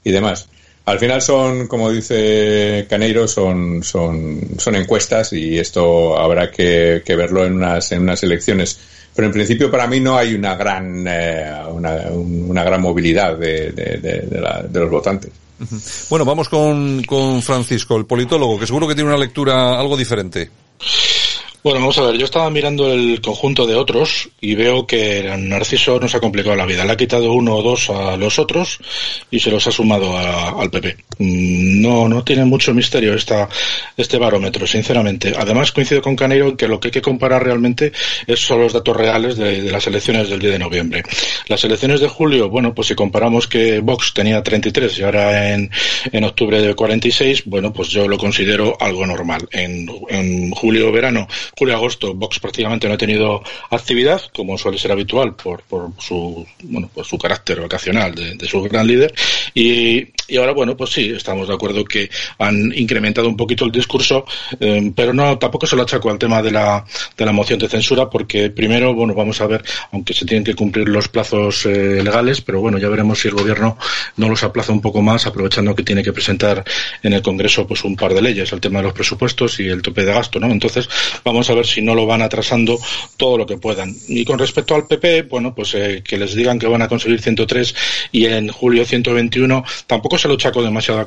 y demás. Al final son, como dice Caneiro, son, son, son encuestas y esto habrá que, verlo en unas, en unas elecciones. Pero en principio para mí no hay una gran, eh, una, una, gran movilidad de, de los votantes. Bueno, vamos con, con Francisco, el politólogo, que seguro que tiene una lectura algo diferente. Bueno, vamos a ver, yo estaba mirando el conjunto de otros y veo que Narciso nos ha complicado la vida. Le ha quitado uno o dos a los otros y se los ha sumado a, al PP. Mm, no, no tiene mucho misterio esta, este barómetro, sinceramente. Además, coincido con Caneiro en que lo que hay que comparar realmente es, son los datos reales de, las elecciones del 10 de noviembre. Las elecciones de julio, bueno, pues si comparamos que Vox tenía 33 y ahora en, en octubre de 46, bueno, pues yo lo considero algo normal. En, en julio-verano julio-agosto Vox prácticamente no ha tenido actividad, como suele ser habitual por, por su bueno por su carácter vacacional de, su gran líder. Y, y, ahora, bueno, pues sí, estamos de acuerdo que han incrementado un poquito el discurso, eh, pero no tampoco se lo achaco al tema de la, de la moción de censura, porque primero, bueno, vamos a ver, aunque se tienen que cumplir los plazos eh, legales, pero bueno, ya veremos si el gobierno no los aplaza un poco más, aprovechando que tiene que presentar en el Congreso pues un par de leyes, el tema de los presupuestos y el tope de gasto, ¿no? Entonces, vamos a ver si no lo van atrasando todo lo que puedan. Y con respecto al PP, bueno, pues eh, que les digan que van a conseguir 103 y en julio 121, tampoco se lo chaco demasiado a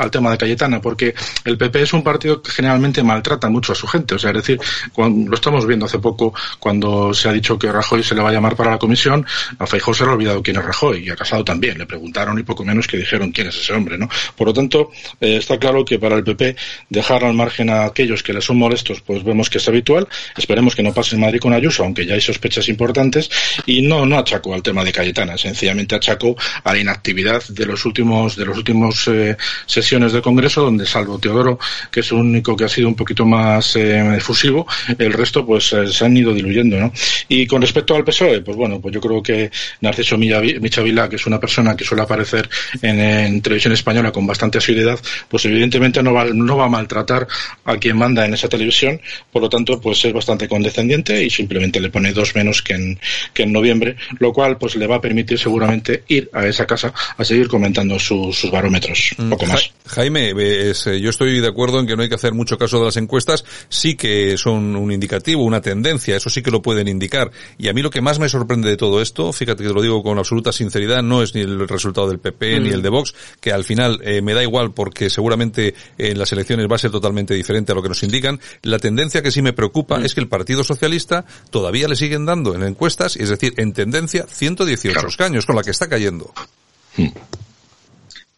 al, tema de Cayetana, porque el PP es un partido que generalmente maltrata mucho a su gente. O sea, es decir, cuando, lo estamos viendo hace poco cuando se ha dicho que Rajoy se le va a llamar para la comisión, a Feijóo se le ha olvidado quién es Rajoy y a Casado también. Le preguntaron y poco menos que dijeron quién es ese hombre, ¿no? Por lo tanto, eh, está claro que para el PP dejar al margen a aquellos que le son molestos, pues vemos que es habitual. Esperemos que no pase en Madrid con Ayuso, aunque ya hay sospechas importantes. Y no, no achaco al tema de Cayetana, sencillamente achaco a la inactividad de los últimos, de los últimos eh, sesiones del Congreso, donde salvo Teodoro, que es el único que ha sido un poquito más eh, efusivo, el resto pues eh, se han ido diluyendo, ¿no? Y con respecto al PSOE, pues bueno, pues yo creo que Narciso Michavila, que es una persona que suele aparecer en, en televisión española con bastante asiduidad, pues evidentemente no va, no va a maltratar a quien manda en esa televisión, por lo tanto, pues es bastante condescendiente y simplemente le pone dos menos que en, que en noviembre, lo cual pues le va a permitir seguramente ir a esa casa a seguir comentando su, sus barómetros, un poco más. Jaime, es, yo estoy de acuerdo en que no hay que hacer mucho caso de las encuestas, sí que son un indicativo, una tendencia, eso sí que lo pueden indicar. Y a mí lo que más me sorprende de todo esto, fíjate que te lo digo con absoluta sinceridad, no es ni el resultado del PP mm. ni el de Vox, que al final eh, me da igual porque seguramente en las elecciones va a ser totalmente diferente a lo que nos indican. La tendencia que sí me preocupa mm. es que el Partido Socialista todavía le siguen dando en encuestas, es decir, en tendencia 118 claro. escaños, con la que está cayendo.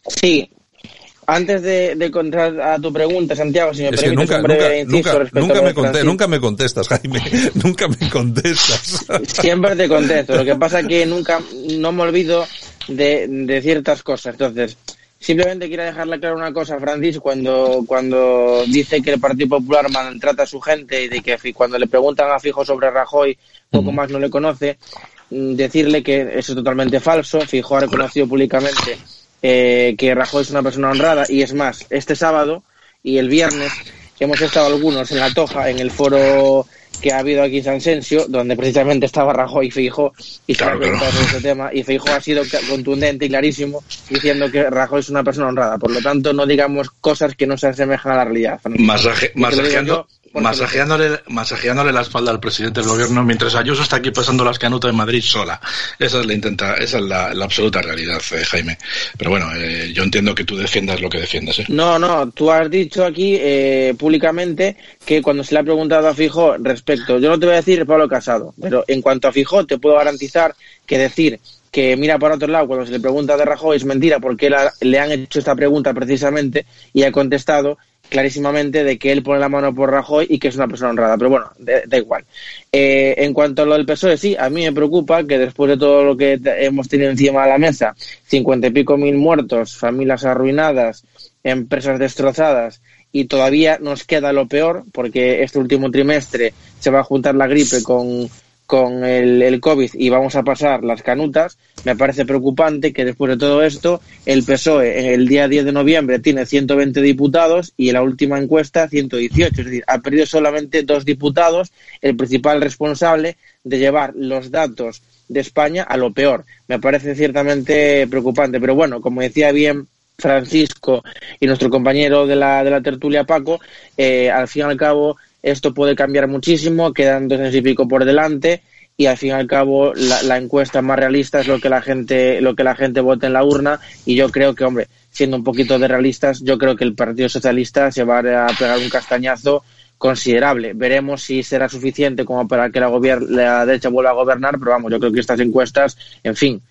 Sí, antes de, de contar a tu pregunta, Santiago, si me es permites que nunca, un breve nunca, inciso nunca, nunca, me conté, nunca me contestas, Jaime. nunca me contestas. Siempre te contesto. Lo que pasa es que nunca, no me olvido de, de ciertas cosas. Entonces, simplemente quiero dejarle claro una cosa, Francis, cuando, cuando dice que el Partido Popular maltrata a su gente y de que cuando le preguntan a Fijo sobre Rajoy, poco más no le conoce, decirle que eso es totalmente falso. Fijo ha reconocido públicamente eh, que Rajoy es una persona honrada y es más, este sábado y el viernes hemos estado algunos en la Toja, en el foro que ha habido aquí en San Sensio, donde precisamente estaba Rajoy y Fijo y se ha este tema, y Fijo ha sido contundente y clarísimo diciendo que Rajoy es una persona honrada. Por lo tanto, no digamos cosas que no se asemejan a la realidad. Masaje, masajeando, masajeándole, masajeándole la espalda al presidente del gobierno mientras Ayuso está aquí pasando las canutas en Madrid sola. Esa es la intenta, esa es la, la absoluta realidad, eh, Jaime. Pero bueno, eh, yo entiendo que tú defiendas lo que defiendes. ¿eh? No, no, tú has dicho aquí eh, públicamente que cuando se le ha preguntado a Fijo respecto, yo no te voy a decir Pablo Casado, pero en cuanto a Fijo te puedo garantizar que decir que mira para otro lado cuando se le pregunta de Rajoy es mentira porque él ha- le han hecho esta pregunta precisamente y ha contestado clarísimamente de que él pone la mano por Rajoy y que es una persona honrada. Pero bueno, da, igual. Eh, en cuanto a lo del PSOE, sí, a mí me preocupa que después de todo lo que hemos tenido encima de la mesa, cincuenta y pico mil muertos, familias arruinadas, empresas destrozadas, y todavía nos queda lo peor, porque este último trimestre se va a juntar la gripe con, con el, el COVID y vamos a pasar las canutas, me parece preocupante que después de todo esto el PSOE el día 10 de noviembre tiene 120 diputados y en la última encuesta 118, es decir, ha perdido solamente dos diputados, el principal responsable de llevar los datos de España a lo peor. Me parece ciertamente preocupante, pero bueno, como decía bien Francisco y nuestro compañero de la, de la tertulia Paco, eh, al fin y al cabo esto puede cambiar muchísimo, quedan dos y pico por delante y al fin y al cabo la, la encuesta más realista es lo que la gente lo que la gente vota en la urna y yo creo que hombre siendo un poquito de realistas yo creo que el Partido Socialista se va a pegar un castañazo considerable. Veremos si será suficiente como para que la, la derecha vuelva a gobernar pero vamos yo creo que estas encuestas en fin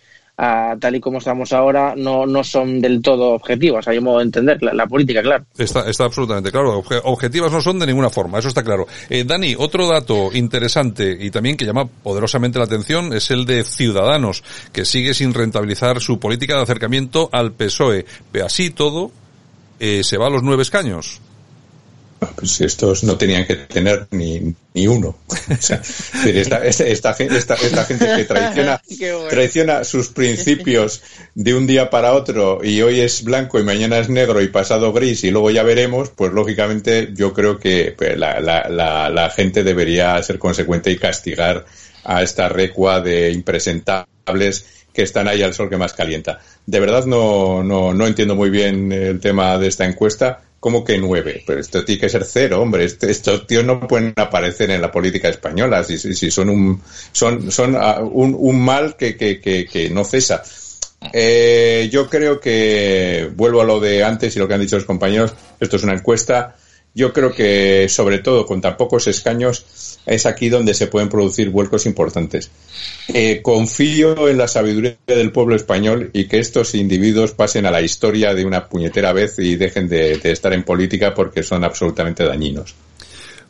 a- tal y como estamos ahora no, no son del todo objetivas hay un modo de entender la, política claro Está, está absolutamente claro. Obje- Objetivas no son de ninguna forma, eso está claro. Eh, Dani, otro dato interesante y también que llama poderosamente la atención es el de Ciudadanos, que sigue sin rentabilizar su política de acercamiento al PSOE. Así todo, eh, se va a los nueve escaños. Pues estos no tenían que tener ni, ni uno. O sea, pero esta, esta, esta, gen- esta- esta gente que traiciona, bueno. traiciona sus principios de un día para otro y hoy es blanco y mañana es negro y pasado gris y luego ya veremos, pues lógicamente yo creo que pues, la, la, la, la gente debería ser consecuente y castigar a esta recua de impresentables que están ahí al sol que más calienta. De verdad no, no, no entiendo muy bien el tema de esta encuesta. ¿Cómo que nueve? Pero esto tiene que ser cero, hombre. Este- estos tíos no pueden aparecer en la política española si, si, si son un son son ah, un, un mal que, que, que, que no cesa. Eh, yo creo que vuelvo a lo de antes y lo que han dicho los compañeros. Esto es una encuesta. Yo creo que sobre todo con tan pocos escaños es aquí donde se pueden producir vuelcos importantes. Eh, confío en la sabiduría del pueblo español y que estos individuos pasen a la historia de una puñetera vez y dejen de, de estar en política porque son absolutamente dañinos.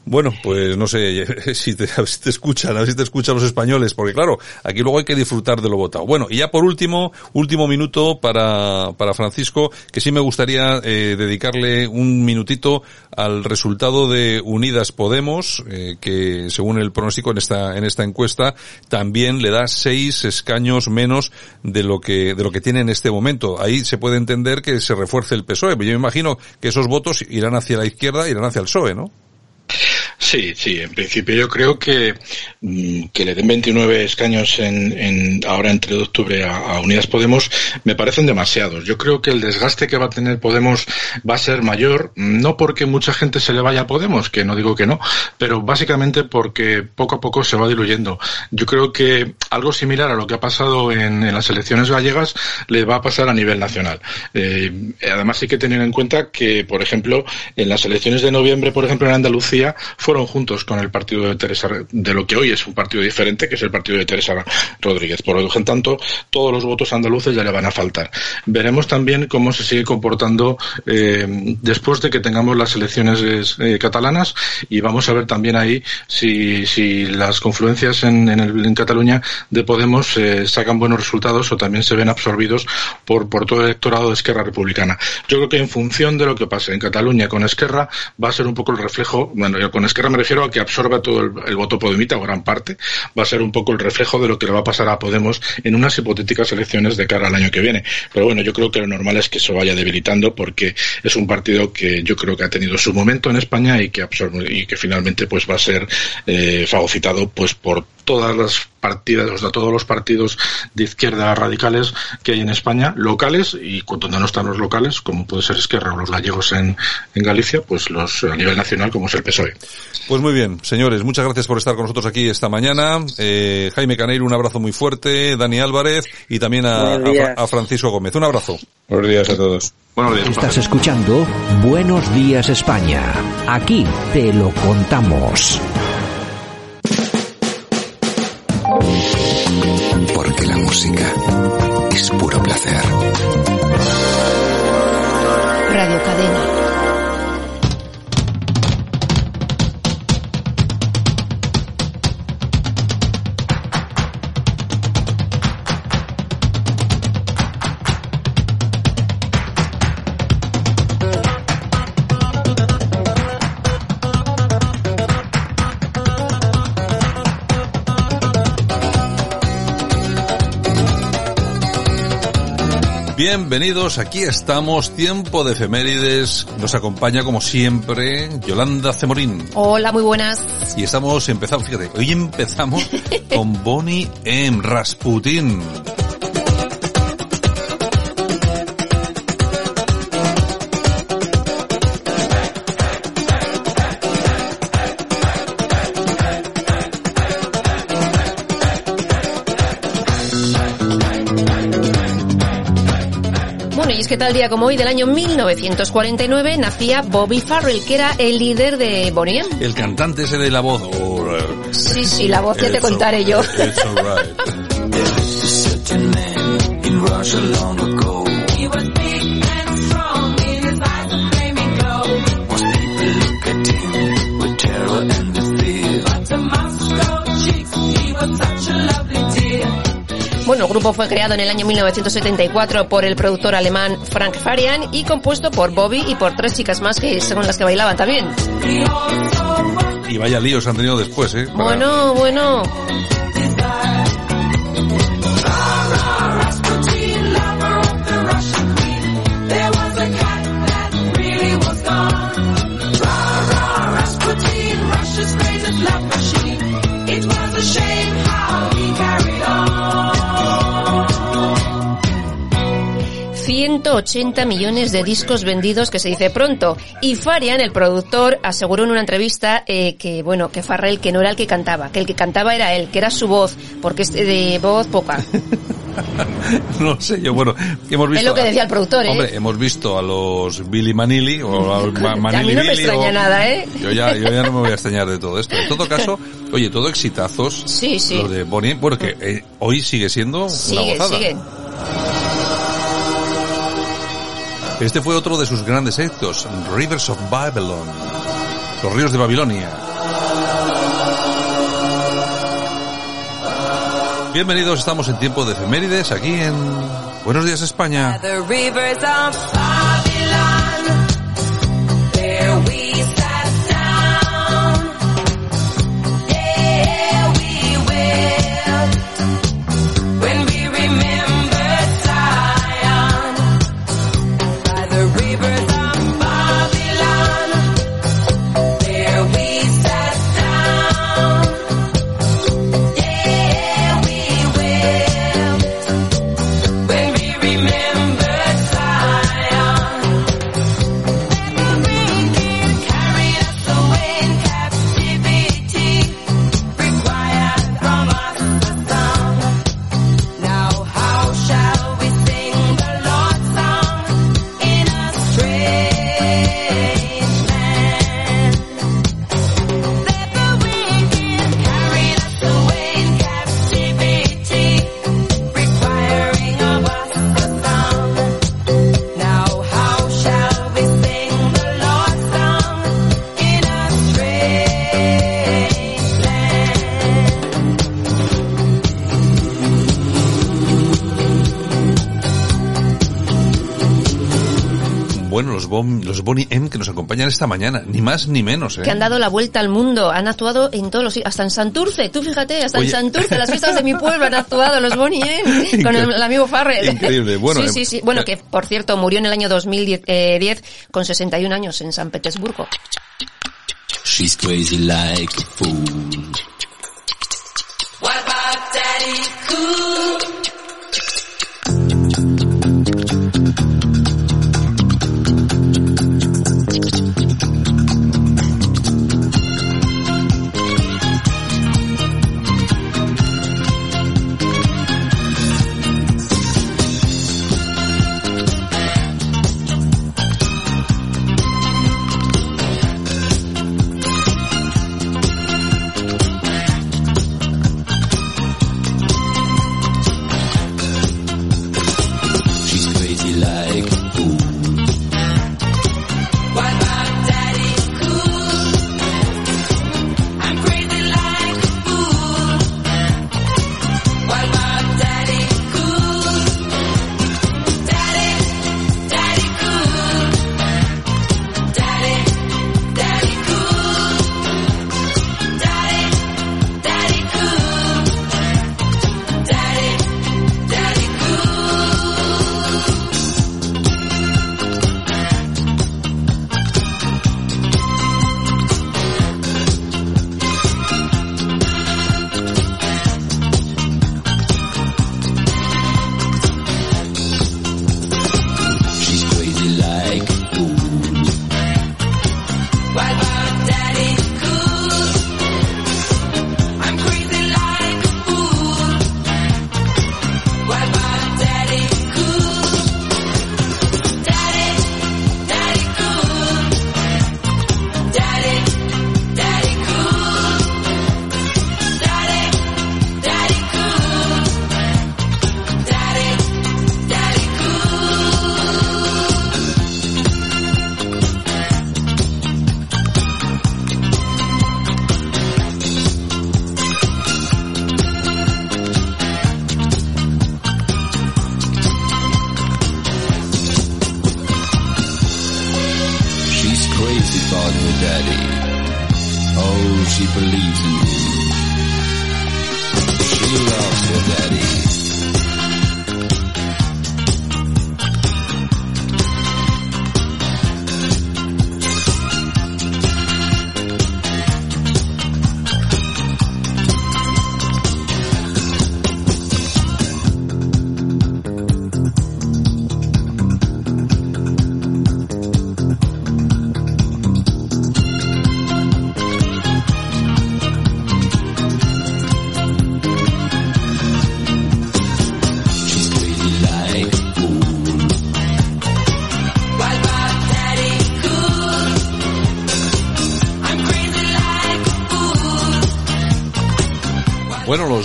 Bueno, pues no sé si te, a ver si te escuchan, a ver si te escuchan los españoles, porque claro, aquí luego hay que disfrutar de lo votado. Bueno, y ya por último, último minuto para, para Francisco, que sí me gustaría eh, dedicarle un minutito al resultado de Unidas Podemos, eh, que según el pronóstico en esta, en esta encuesta, también le da seis escaños menos de lo que, de lo que tiene en este momento. Ahí se puede entender que se refuerce el PSOE. Yo me imagino que esos votos irán hacia la izquierda, irán hacia el PSOE, ¿no? Sí, sí, en principio yo creo que, mm, que le den 29 escaños en, en ahora entre octubre a, Unidas Podemos me parecen demasiados. Yo creo que el desgaste que va a tener Podemos va a ser mayor, no porque mucha gente se le vaya a Podemos, que no digo que no, pero básicamente porque poco a poco se va diluyendo. Yo creo que algo similar a lo que ha pasado en, en las elecciones gallegas le va a pasar a nivel nacional. Eh, además hay que tener en cuenta que, por ejemplo, en las elecciones de noviembre, por ejemplo, en Andalucía, fueron juntos con el partido de Teresa, de lo que hoy es un partido diferente, que es el partido de Teresa Rodríguez. Por lo tanto, todos los votos andaluces ya le van a faltar. Veremos también cómo se sigue comportando eh, después de que tengamos las elecciones eh, catalanas y vamos a ver también ahí si, si las confluencias en, en, el, en Cataluña de Podemos eh, sacan buenos resultados o también se ven absorbidos por, por todo el electorado de Esquerra Republicana. Yo creo que en función de lo que pase en Cataluña con Esquerra va a ser un poco el reflejo, bueno, con Esquerra Esquerra me refiero a que absorba todo el, el voto podemita o gran parte, va a ser un poco el reflejo de lo que le va a pasar a Podemos en unas hipotéticas elecciones de cara al año que viene. Pero bueno, yo creo que lo normal es que se vaya debilitando porque es un partido que yo creo que ha tenido su momento en España y que absorbe, y que finalmente pues va a ser eh, fagocitado pues por todas las partidas, o sea, todos los partidos de izquierda radicales que hay en España, locales, y donde no están los locales, como puede ser Esquerra o los gallegos en, en Galicia, pues los a nivel nacional, como es el PSOE. Pues muy bien, señores, muchas gracias por estar con nosotros aquí esta mañana. Eh, Jaime Caneiro, un abrazo muy fuerte, Dani Álvarez y también a, a Francisco Gómez. Un abrazo. Buenos días a todos. Buenos días. Estás escuchando Buenos Días España. Aquí te lo contamos. Música es puro placer. Bienvenidos, aquí estamos, tiempo de efemérides. Nos acompaña como siempre Yolanda Cemorín. Hola, muy buenas. Y estamos empezando, fíjate, hoy empezamos con Bonnie M. Rasputin. Que tal día como hoy del año 1949 nacía Bobby Farrell, que era el líder de Bonnie M. El cantante ese de la voz. All right. Sí, sí, la voz ya te contaré yo. Bueno, el grupo fue creado en el año 1974 por el productor alemán Frank Farian y compuesto por Bobby y por tres chicas más que son las que bailaban también. Y vaya líos han tenido después, ¿eh? Para- Bueno, bueno. 180 millones de discos vendidos, que se dice pronto. Y Farian, el productor, aseguró en una entrevista eh, que, bueno, que Farrell que no era el que cantaba, que el que cantaba era él, que era su voz, porque es de voz poca. no sé yo, bueno, hemos visto... Es lo que decía el productor, ¿eh? Hombre, hemos visto a los Billy Manili, o a los Ma- a mí Manili no me Billy, extraña o- nada, ¿eh? Yo ya, yo ya no me voy a extrañar de todo esto. En todo caso, oye, todo exitazos. Sí, sí. Lo de Bonnie, bueno, que eh, hoy sigue siendo una gozada. sigue. Este fue otro de sus grandes éxitos, Rivers of Babylon, los ríos de Babilonia. Bienvenidos, estamos en tiempo de efemérides aquí en Buenos Días España. Bon- los Bonnie M que nos acompañan esta mañana, ni más ni menos, ¿eh? que han dado la vuelta al mundo, han actuado en todos los sitios, hasta en Santurce, tú fíjate, hasta Oye. en Santurce, las fiestas de mi pueblo han actuado los Bonnie M, con el, el amigo Farrell. Increíble. Bueno, sí, eh, sí, sí. Bueno, que por cierto murió en el año 2010 eh, 10 con 61 años en San Petersburgo. She's crazy like a fool.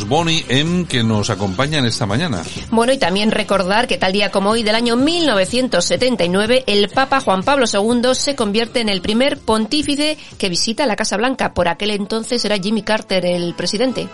Bonnie M que nos acompañan esta mañana. Bueno, y también recordar que tal día como hoy del año 1979, el Papa Juan Pablo II se convierte en el primer pontífice que visita la Casa Blanca. Por aquel entonces era Jimmy Carter el presidente.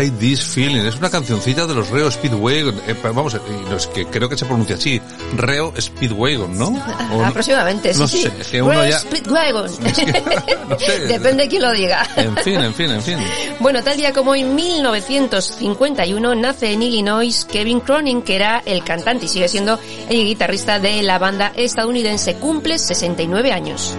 Fight This Feeling. Es una cancioncita de los Reo Speedwagon. Eh, vamos, eh, no, es que creo que se pronuncia así. Reo Speedwagon, ¿no? ¿O? Aproximadamente, sí, No sí. sé, es que uno Red ya... Speedwagon. no sé. Depende de quién lo diga. En fin, en fin, en fin. Bueno, tal día como hoy, 1951, nace en Illinois Kevin Cronin, que era el cantante y sigue siendo el guitarrista de la banda estadounidense. Cumple 69 años.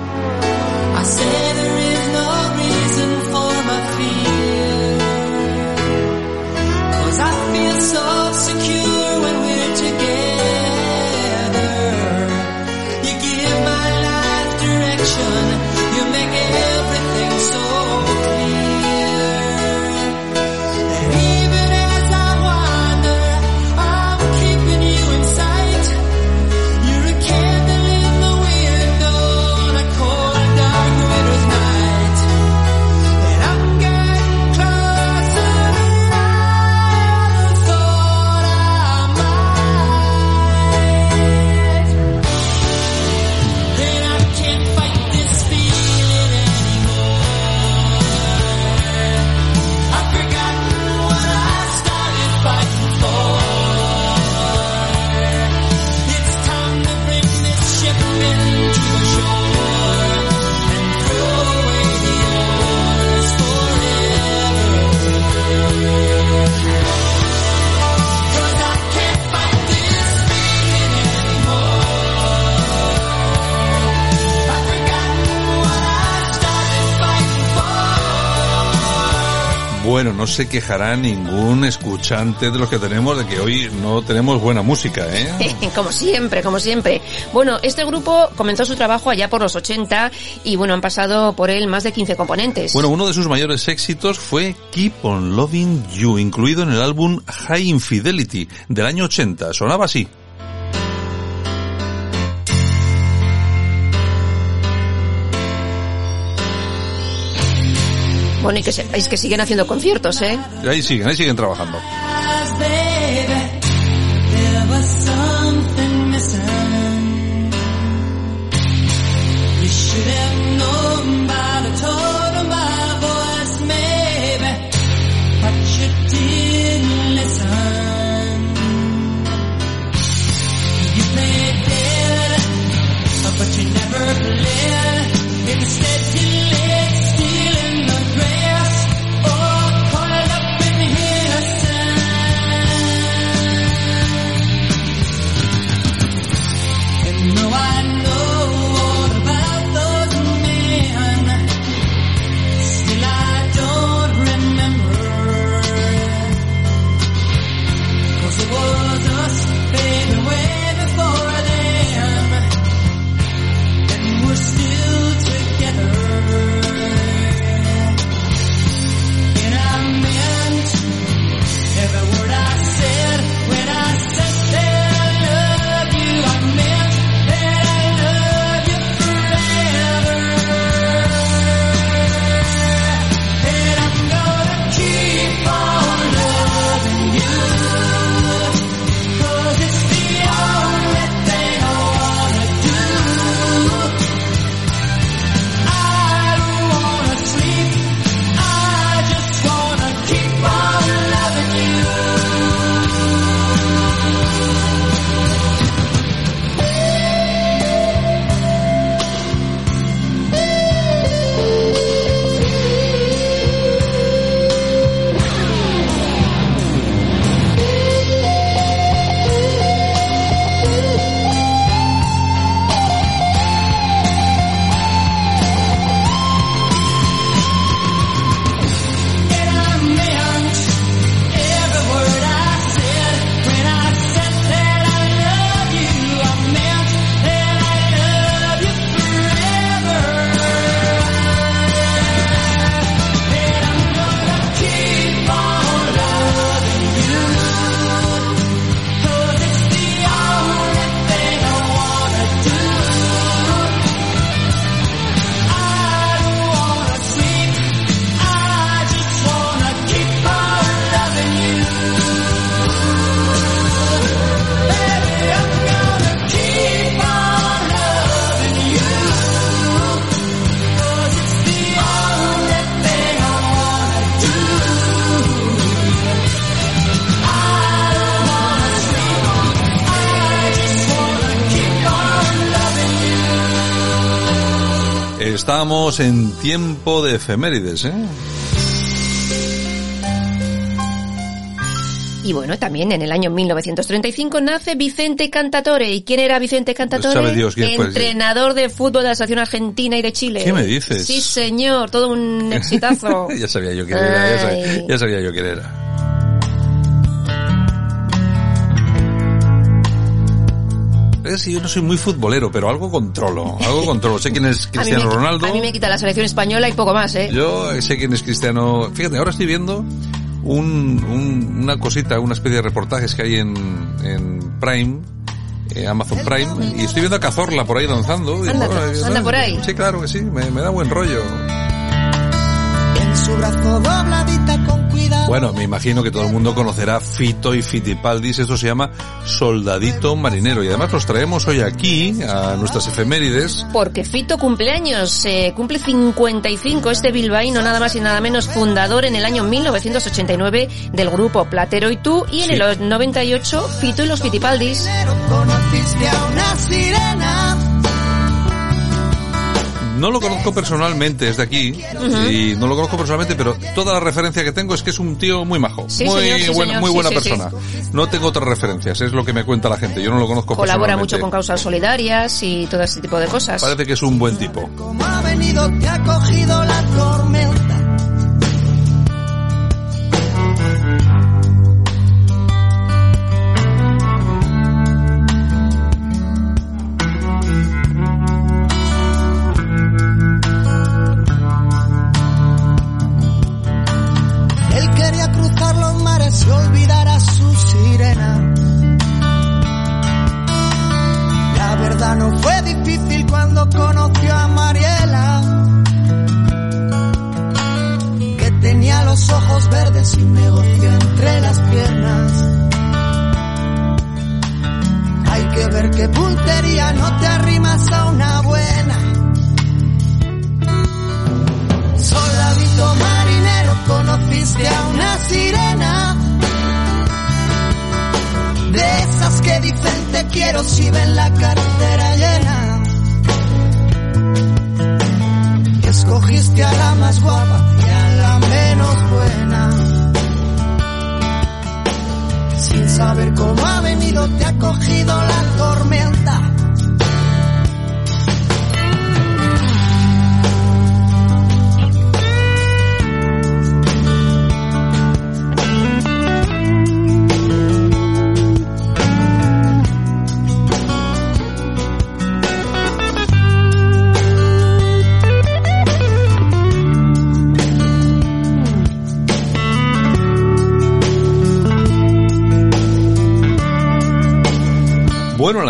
Bueno, no se quejará ningún escuchante de los que tenemos de que hoy no tenemos buena música, ¿eh? como siempre, como siempre. Bueno, este grupo comenzó su trabajo allá por los 80 y bueno, han pasado por él más de 15 componentes. Bueno, uno de sus mayores éxitos fue Keep on Loving You, incluido en el álbum High Infidelity del año 80. Sonaba así. Bueno, y que sepáis que siguen haciendo conciertos, ¿eh? Y ahí siguen, ahí siguen trabajando. Estamos en tiempo de efemérides, ¿eh? Y bueno, también en el año 1935 nace Vicente Cantatore. ¿Y quién era Vicente Cantatore? Pues sabe Dios quién fue. Entrenador de fútbol de la selección argentina y de Chile. ¿Qué me dices? Sí, señor, todo un exitazo. ya sabía yo quién era, ya sabía, ya sabía yo quién era. Es que yo no soy muy futbolero, pero algo controlo, algo controlo. Sé quién es A mí Cristiano me- Ronaldo. A mí me quita la selección española y poco más, ¿eh? Yo sé quién es Cristiano. Fíjate, ahora estoy viendo un, un- una cosita, una especie de reportajes que hay en, en Prime, eh, Amazon Prime, y estoy viendo a Cazorla por ahí danzando. y Anda, bueno, anda por ahí. Sí, claro que sí, me, me da buen rollo. En su brazo dobladita con. Bueno, me imagino que todo el mundo conocerá Fito y Fitipaldis, esto se llama Soldadito Marinero, y además los traemos hoy aquí, a nuestras efemérides, Porque Fito cumpleaños, eh, cumple 55 este bilbaíno, nada más y nada menos, fundador en el año 1989 del grupo Platero y tú, y en Sí. el 98 Fito y los Fitipaldis. Conociste a una sirena. No lo conozco personalmente, es de aquí, y no lo conozco personalmente, pero toda la referencia que tengo es que es un tío muy majo, Sí, muy, señor, sí, buena, señor, muy sí, buena sí, persona. No tengo otras referencias, es lo que me cuenta la gente, yo no lo conozco Colabora personalmente. mucho con causas solidarias y todo ese tipo de cosas. Parece que es un buen tipo. Como ha venido, te ha cogido la tormenta.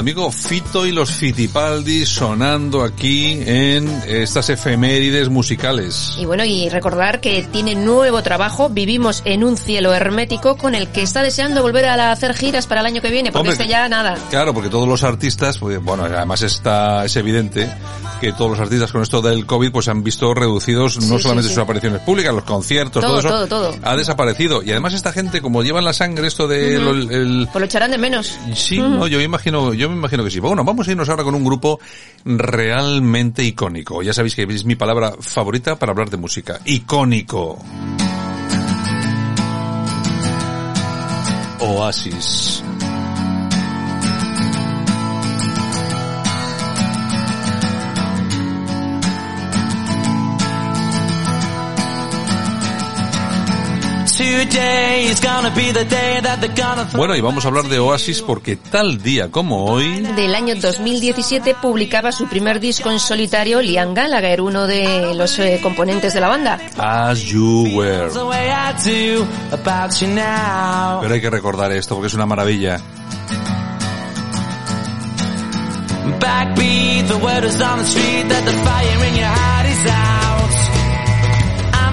Amigo Fito y los Fitipaldi sonando aquí en estas efemérides musicales. Y bueno, y recordar que tiene nuevo trabajo, vivimos en un cielo hermético con el que está deseando volver a hacer giras para el año que viene, porque Hombre, es que ya nada. Claro, porque todos los artistas, pues, bueno, además está, es evidente que todos los artistas con esto del COVID pues han visto reducidos no Sí, solamente sí, sí. sus apariciones públicas, los conciertos, Todo, todo, eso todo, todo. ha desaparecido. Y además esta gente, como llevan la sangre esto de Ujú. lo- el, Pues lo echarán de menos. Sí, no, yo me imagino, yo me imagino que sí. Bueno, vamos a irnos ahora con un grupo realmente icónico. Ya sabéis que es mi palabra favorita para hablar de música. Icónico. Oasis. Bueno, y vamos a hablar de Oasis porque tal día como hoy, Del año 2017 publicaba su primer disco en solitario Liam Gallagher, uno de los eh, componentes de la banda. As You Were. Pero hay que recordar esto porque es una maravilla. Backbeat, the word is on the street that the fire in your heart is out.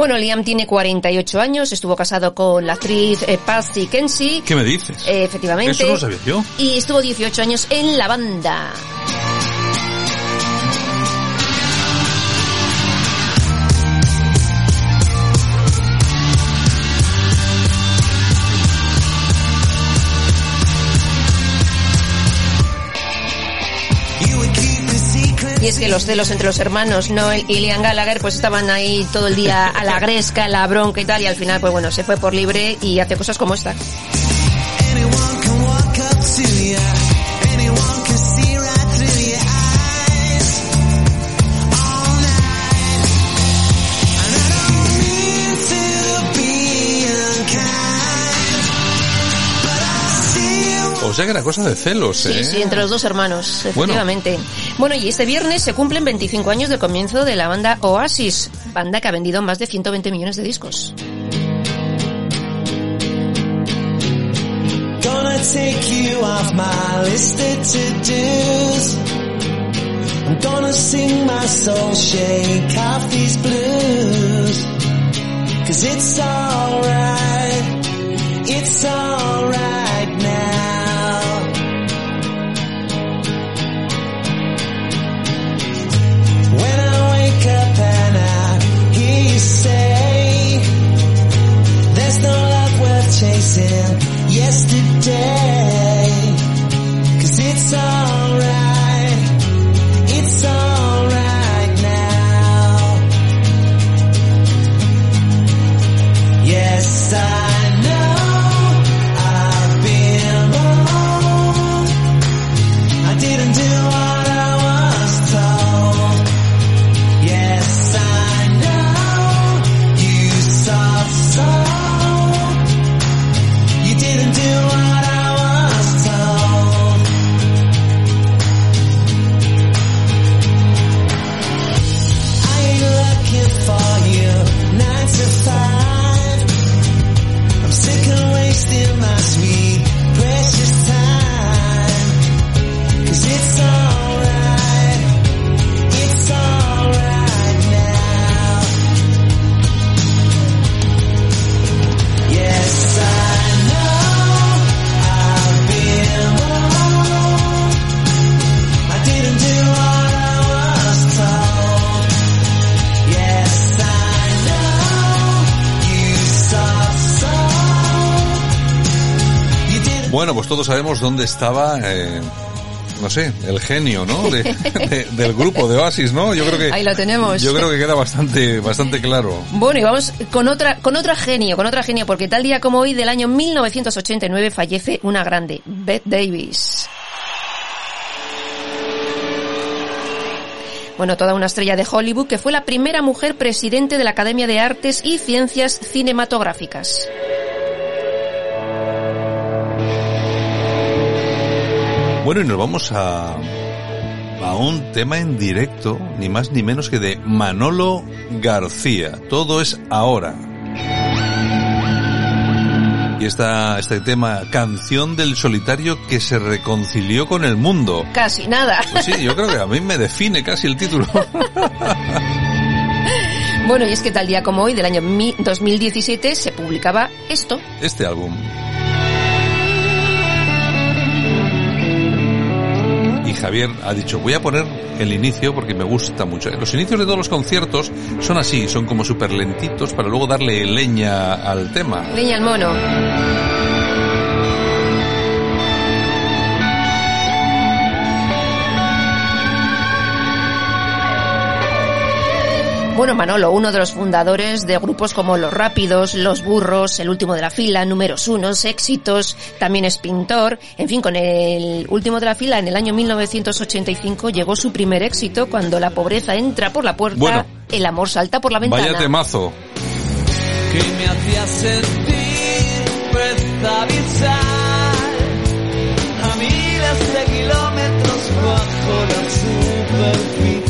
Bueno, Liam tiene 48 años, estuvo casado con la actriz eh, Patsy Kenzie. ¿Qué me dices? Eh, efectivamente. Eso no sabía yo. Y estuvo 18 años en la banda. Es que los celos entre los hermanos Noel y Liam Gallagher pues estaban ahí todo el día a la gresca, a la bronca y tal y al final pues bueno, se fue por libre y hace cosas como esta. O sea que era cosa de celos, Sí, ¿eh? sí, entre los dos hermanos, efectivamente. Bueno. Y este viernes se cumplen 25 años del comienzo de la banda Oasis, banda que ha vendido más de 120 millones de discos. Cause it's alright, it's alright chasing yesterday. Cause it's alright, todos sabemos dónde estaba, eh, no sé, el genio, ¿no? De- de- del grupo de Oasis, ¿no? Yo creo que Ahí lo tenemos. yo creo que queda bastante bastante claro. Bueno, y vamos con otra, con otra genio, con otra genio, porque tal día como hoy del año 1989 fallece una grande, Bette Davis. Bueno, toda una estrella de Hollywood que fue la primera mujer presidente de la Academia de Artes y Ciencias Cinematográficas. Bueno, y nos vamos a a un tema en directo, ni más ni menos que de Manolo García. Todo es ahora. Y esta, este tema, canción del solitario que se reconcilió con el mundo. Casi nada. Pues sí, yo creo que a mí me define casi el título. Bueno, y es que tal día como hoy del año mi- 2017 se publicaba esto. Este álbum. Javier ha dicho, voy a poner el inicio porque me gusta mucho. Los inicios de todos los conciertos son así, son como súper lentitos para luego darle leña al tema. Leña al mono. Bueno, Manolo, uno de los fundadores de grupos como Los Rápidos, Los Burros, El Último de la Fila, Números Unos, Éxitos, también es pintor. En fin, con el Último de la Fila, en el año 1985 llegó su primer éxito cuando la pobreza entra por la puerta, Bueno. el amor salta por la ventana. Vaya temazo. que me hacía sentir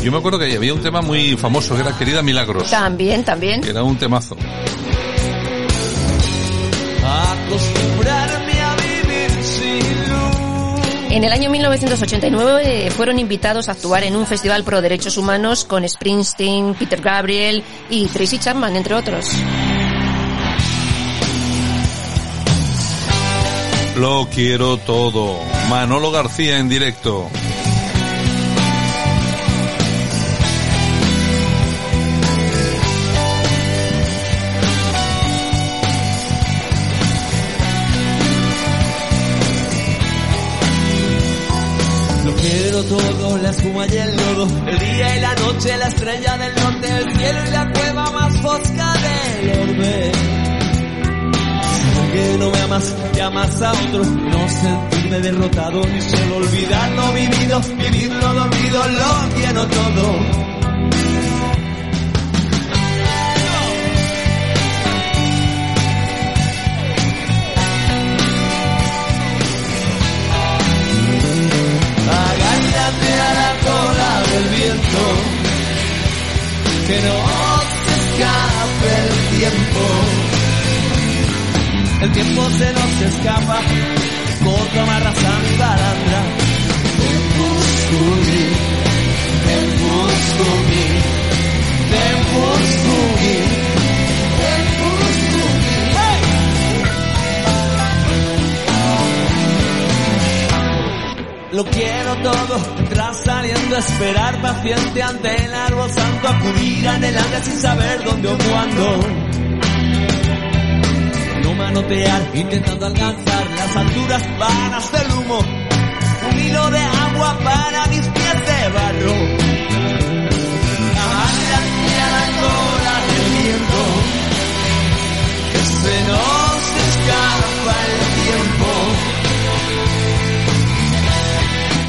Yo me acuerdo que había un tema muy famoso que era Querida Milagros. También, también. Que era un temazo. Acostumbrarme a vivir sin luz. En el año 1989 eh, fueron invitados a actuar en un festival pro derechos humanos con Springsteen, Peter Gabriel y Tracy Chapman, entre otros. Lo quiero todo. Manolo García en directo. Quiero todo, la espuma y el lodo, el día y la noche, la estrella del norte, el cielo y la cueva más fosca del orbe. Saber que no me amas, que amas a otro, no sentirme derrotado, ni solo olvidar lo vivido, vivir lo dormido, lo quiero todo. Del viento, que no se escape el tiempo. El tiempo se nos escapa, corto amarrazando y balandra. Tempus tempus tempus tempus Lo quiero todo, tras saliendo a esperar paciente ante el árbol santo, acudir anhelante sin saber dónde o cuándo. No manotear, intentando alcanzar las alturas vanas del humo. Un hilo de agua para mis pies de barro. Que se nos escapa el tiempo.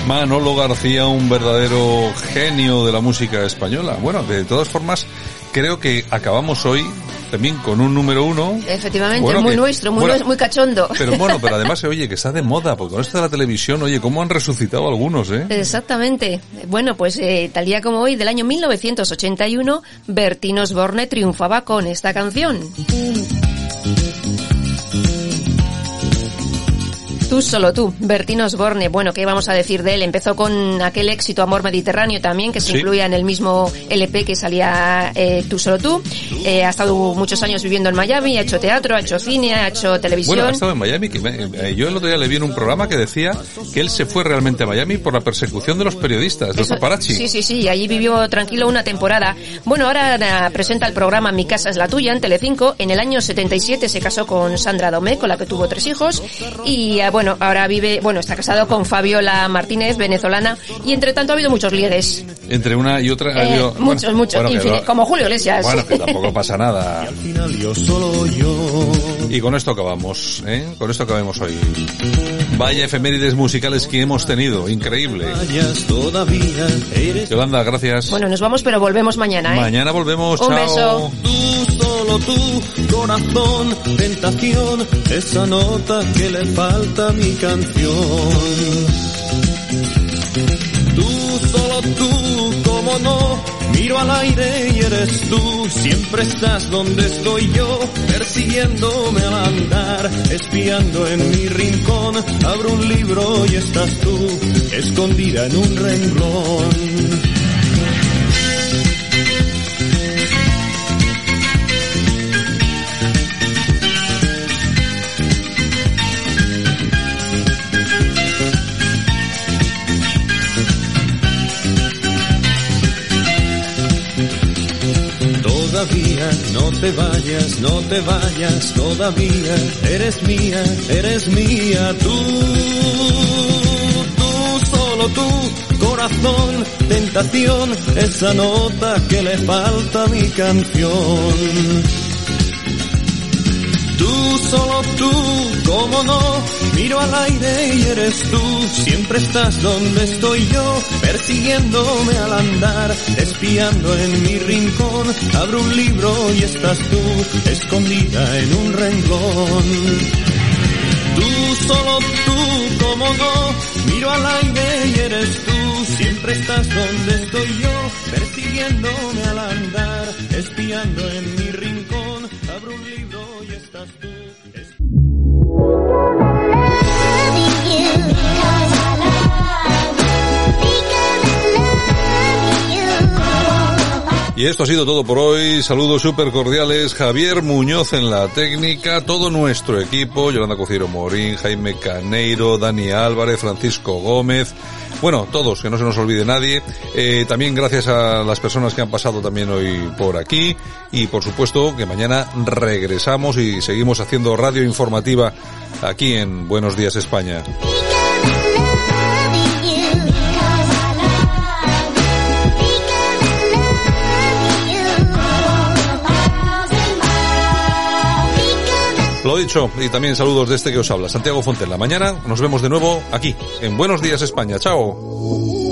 Manolo García, un verdadero genio de la música española. Bueno, de todas formas, creo que acabamos hoy también con un número uno. Efectivamente, Bueno, muy que- nuestro, muy, bueno, nues- muy cachondo. Pero bueno, pero además se oye que está de moda, porque con esto de la televisión, oye, cómo han resucitado algunos, ¿eh? Exactamente. Bueno, pues eh, tal día como hoy, del año 1981, Bertín Osborne triunfaba con esta canción. Tú solo tú, Bertín Osborne. Bueno, ¿qué vamos a decir de él? Empezó con aquel éxito Amor Mediterráneo también, que se Sí. incluía en el mismo LP que salía eh, Tú solo tú. Eh, ha estado muchos años viviendo en Miami, ha hecho teatro, ha hecho cine, ha hecho televisión. Bueno, ha estado en Miami. Que me- eh, yo el otro día le vi en un programa que decía que él se fue realmente a Miami por la persecución de los periodistas, de los Eso- paparazzi. Sí, sí, sí, allí vivió tranquilo una temporada. Bueno, ahora eh, presenta el programa Mi casa es la tuya en Telecinco. En el año 77 se casó con Sandra Domé, con la que tuvo tres hijos. Y eh, bueno, ahora vive, bueno, está casado con Fabiola Martínez, venezolana. Y entre tanto ha habido muchos liegues. Entre una y otra. ha Eh, habido- muchos, bueno, muchos, bueno, lo- como Julio Iglesias. Bueno, que tampoco pasa nada. Y con esto acabamos, ¿eh? Con esto acabamos hoy. Vaya efemérides musicales que hemos tenido, increíble. Yolanda, gracias. Bueno, nos vamos, pero volvemos mañana, ¿eh? Mañana volvemos, Un chao. beso. Solo tú, corazón, tentación, esa nota que le falta mi canción. Tú, solo tú, cómo no, miro al aire y eres tú, siempre estás donde estoy yo, persiguiéndome al andar, espiando en mi rincón, abro un libro y estás tú, escondida en un renglón. No te vayas, no te vayas, todavía eres mía, eres mía, tú, tú, solo tú, corazón, tentación, esa nota que le falta a mi canción. Tú, solo tú, cómo no, miro al aire y eres tú, siempre estás donde estoy yo, persiguiéndome al andar, espiando en mi rincón, abro un libro y estás tú, escondida en un renglón. Tú, solo tú, cómo no, miro al aire y eres tú, siempre estás donde estoy yo, persiguiéndome al andar, espiando en mi rincón, Y esto ha sido todo por hoy. Saludos súper cordiales. Javier Muñoz en la técnica, todo nuestro equipo, Yolanda Cociero Morín, Jaime Caneiro, Dani Álvarez, Francisco Gómez. Bueno, todos, que no se nos olvide nadie. Eh, también gracias a las personas que han pasado también hoy por aquí. Y por supuesto que mañana regresamos y seguimos haciendo radio informativa aquí en Buenos Días España. Lo dicho, y también saludos de este que os habla, Santiago Fontella. Mañana nos vemos de nuevo aquí, en Buenos Días España. Chao.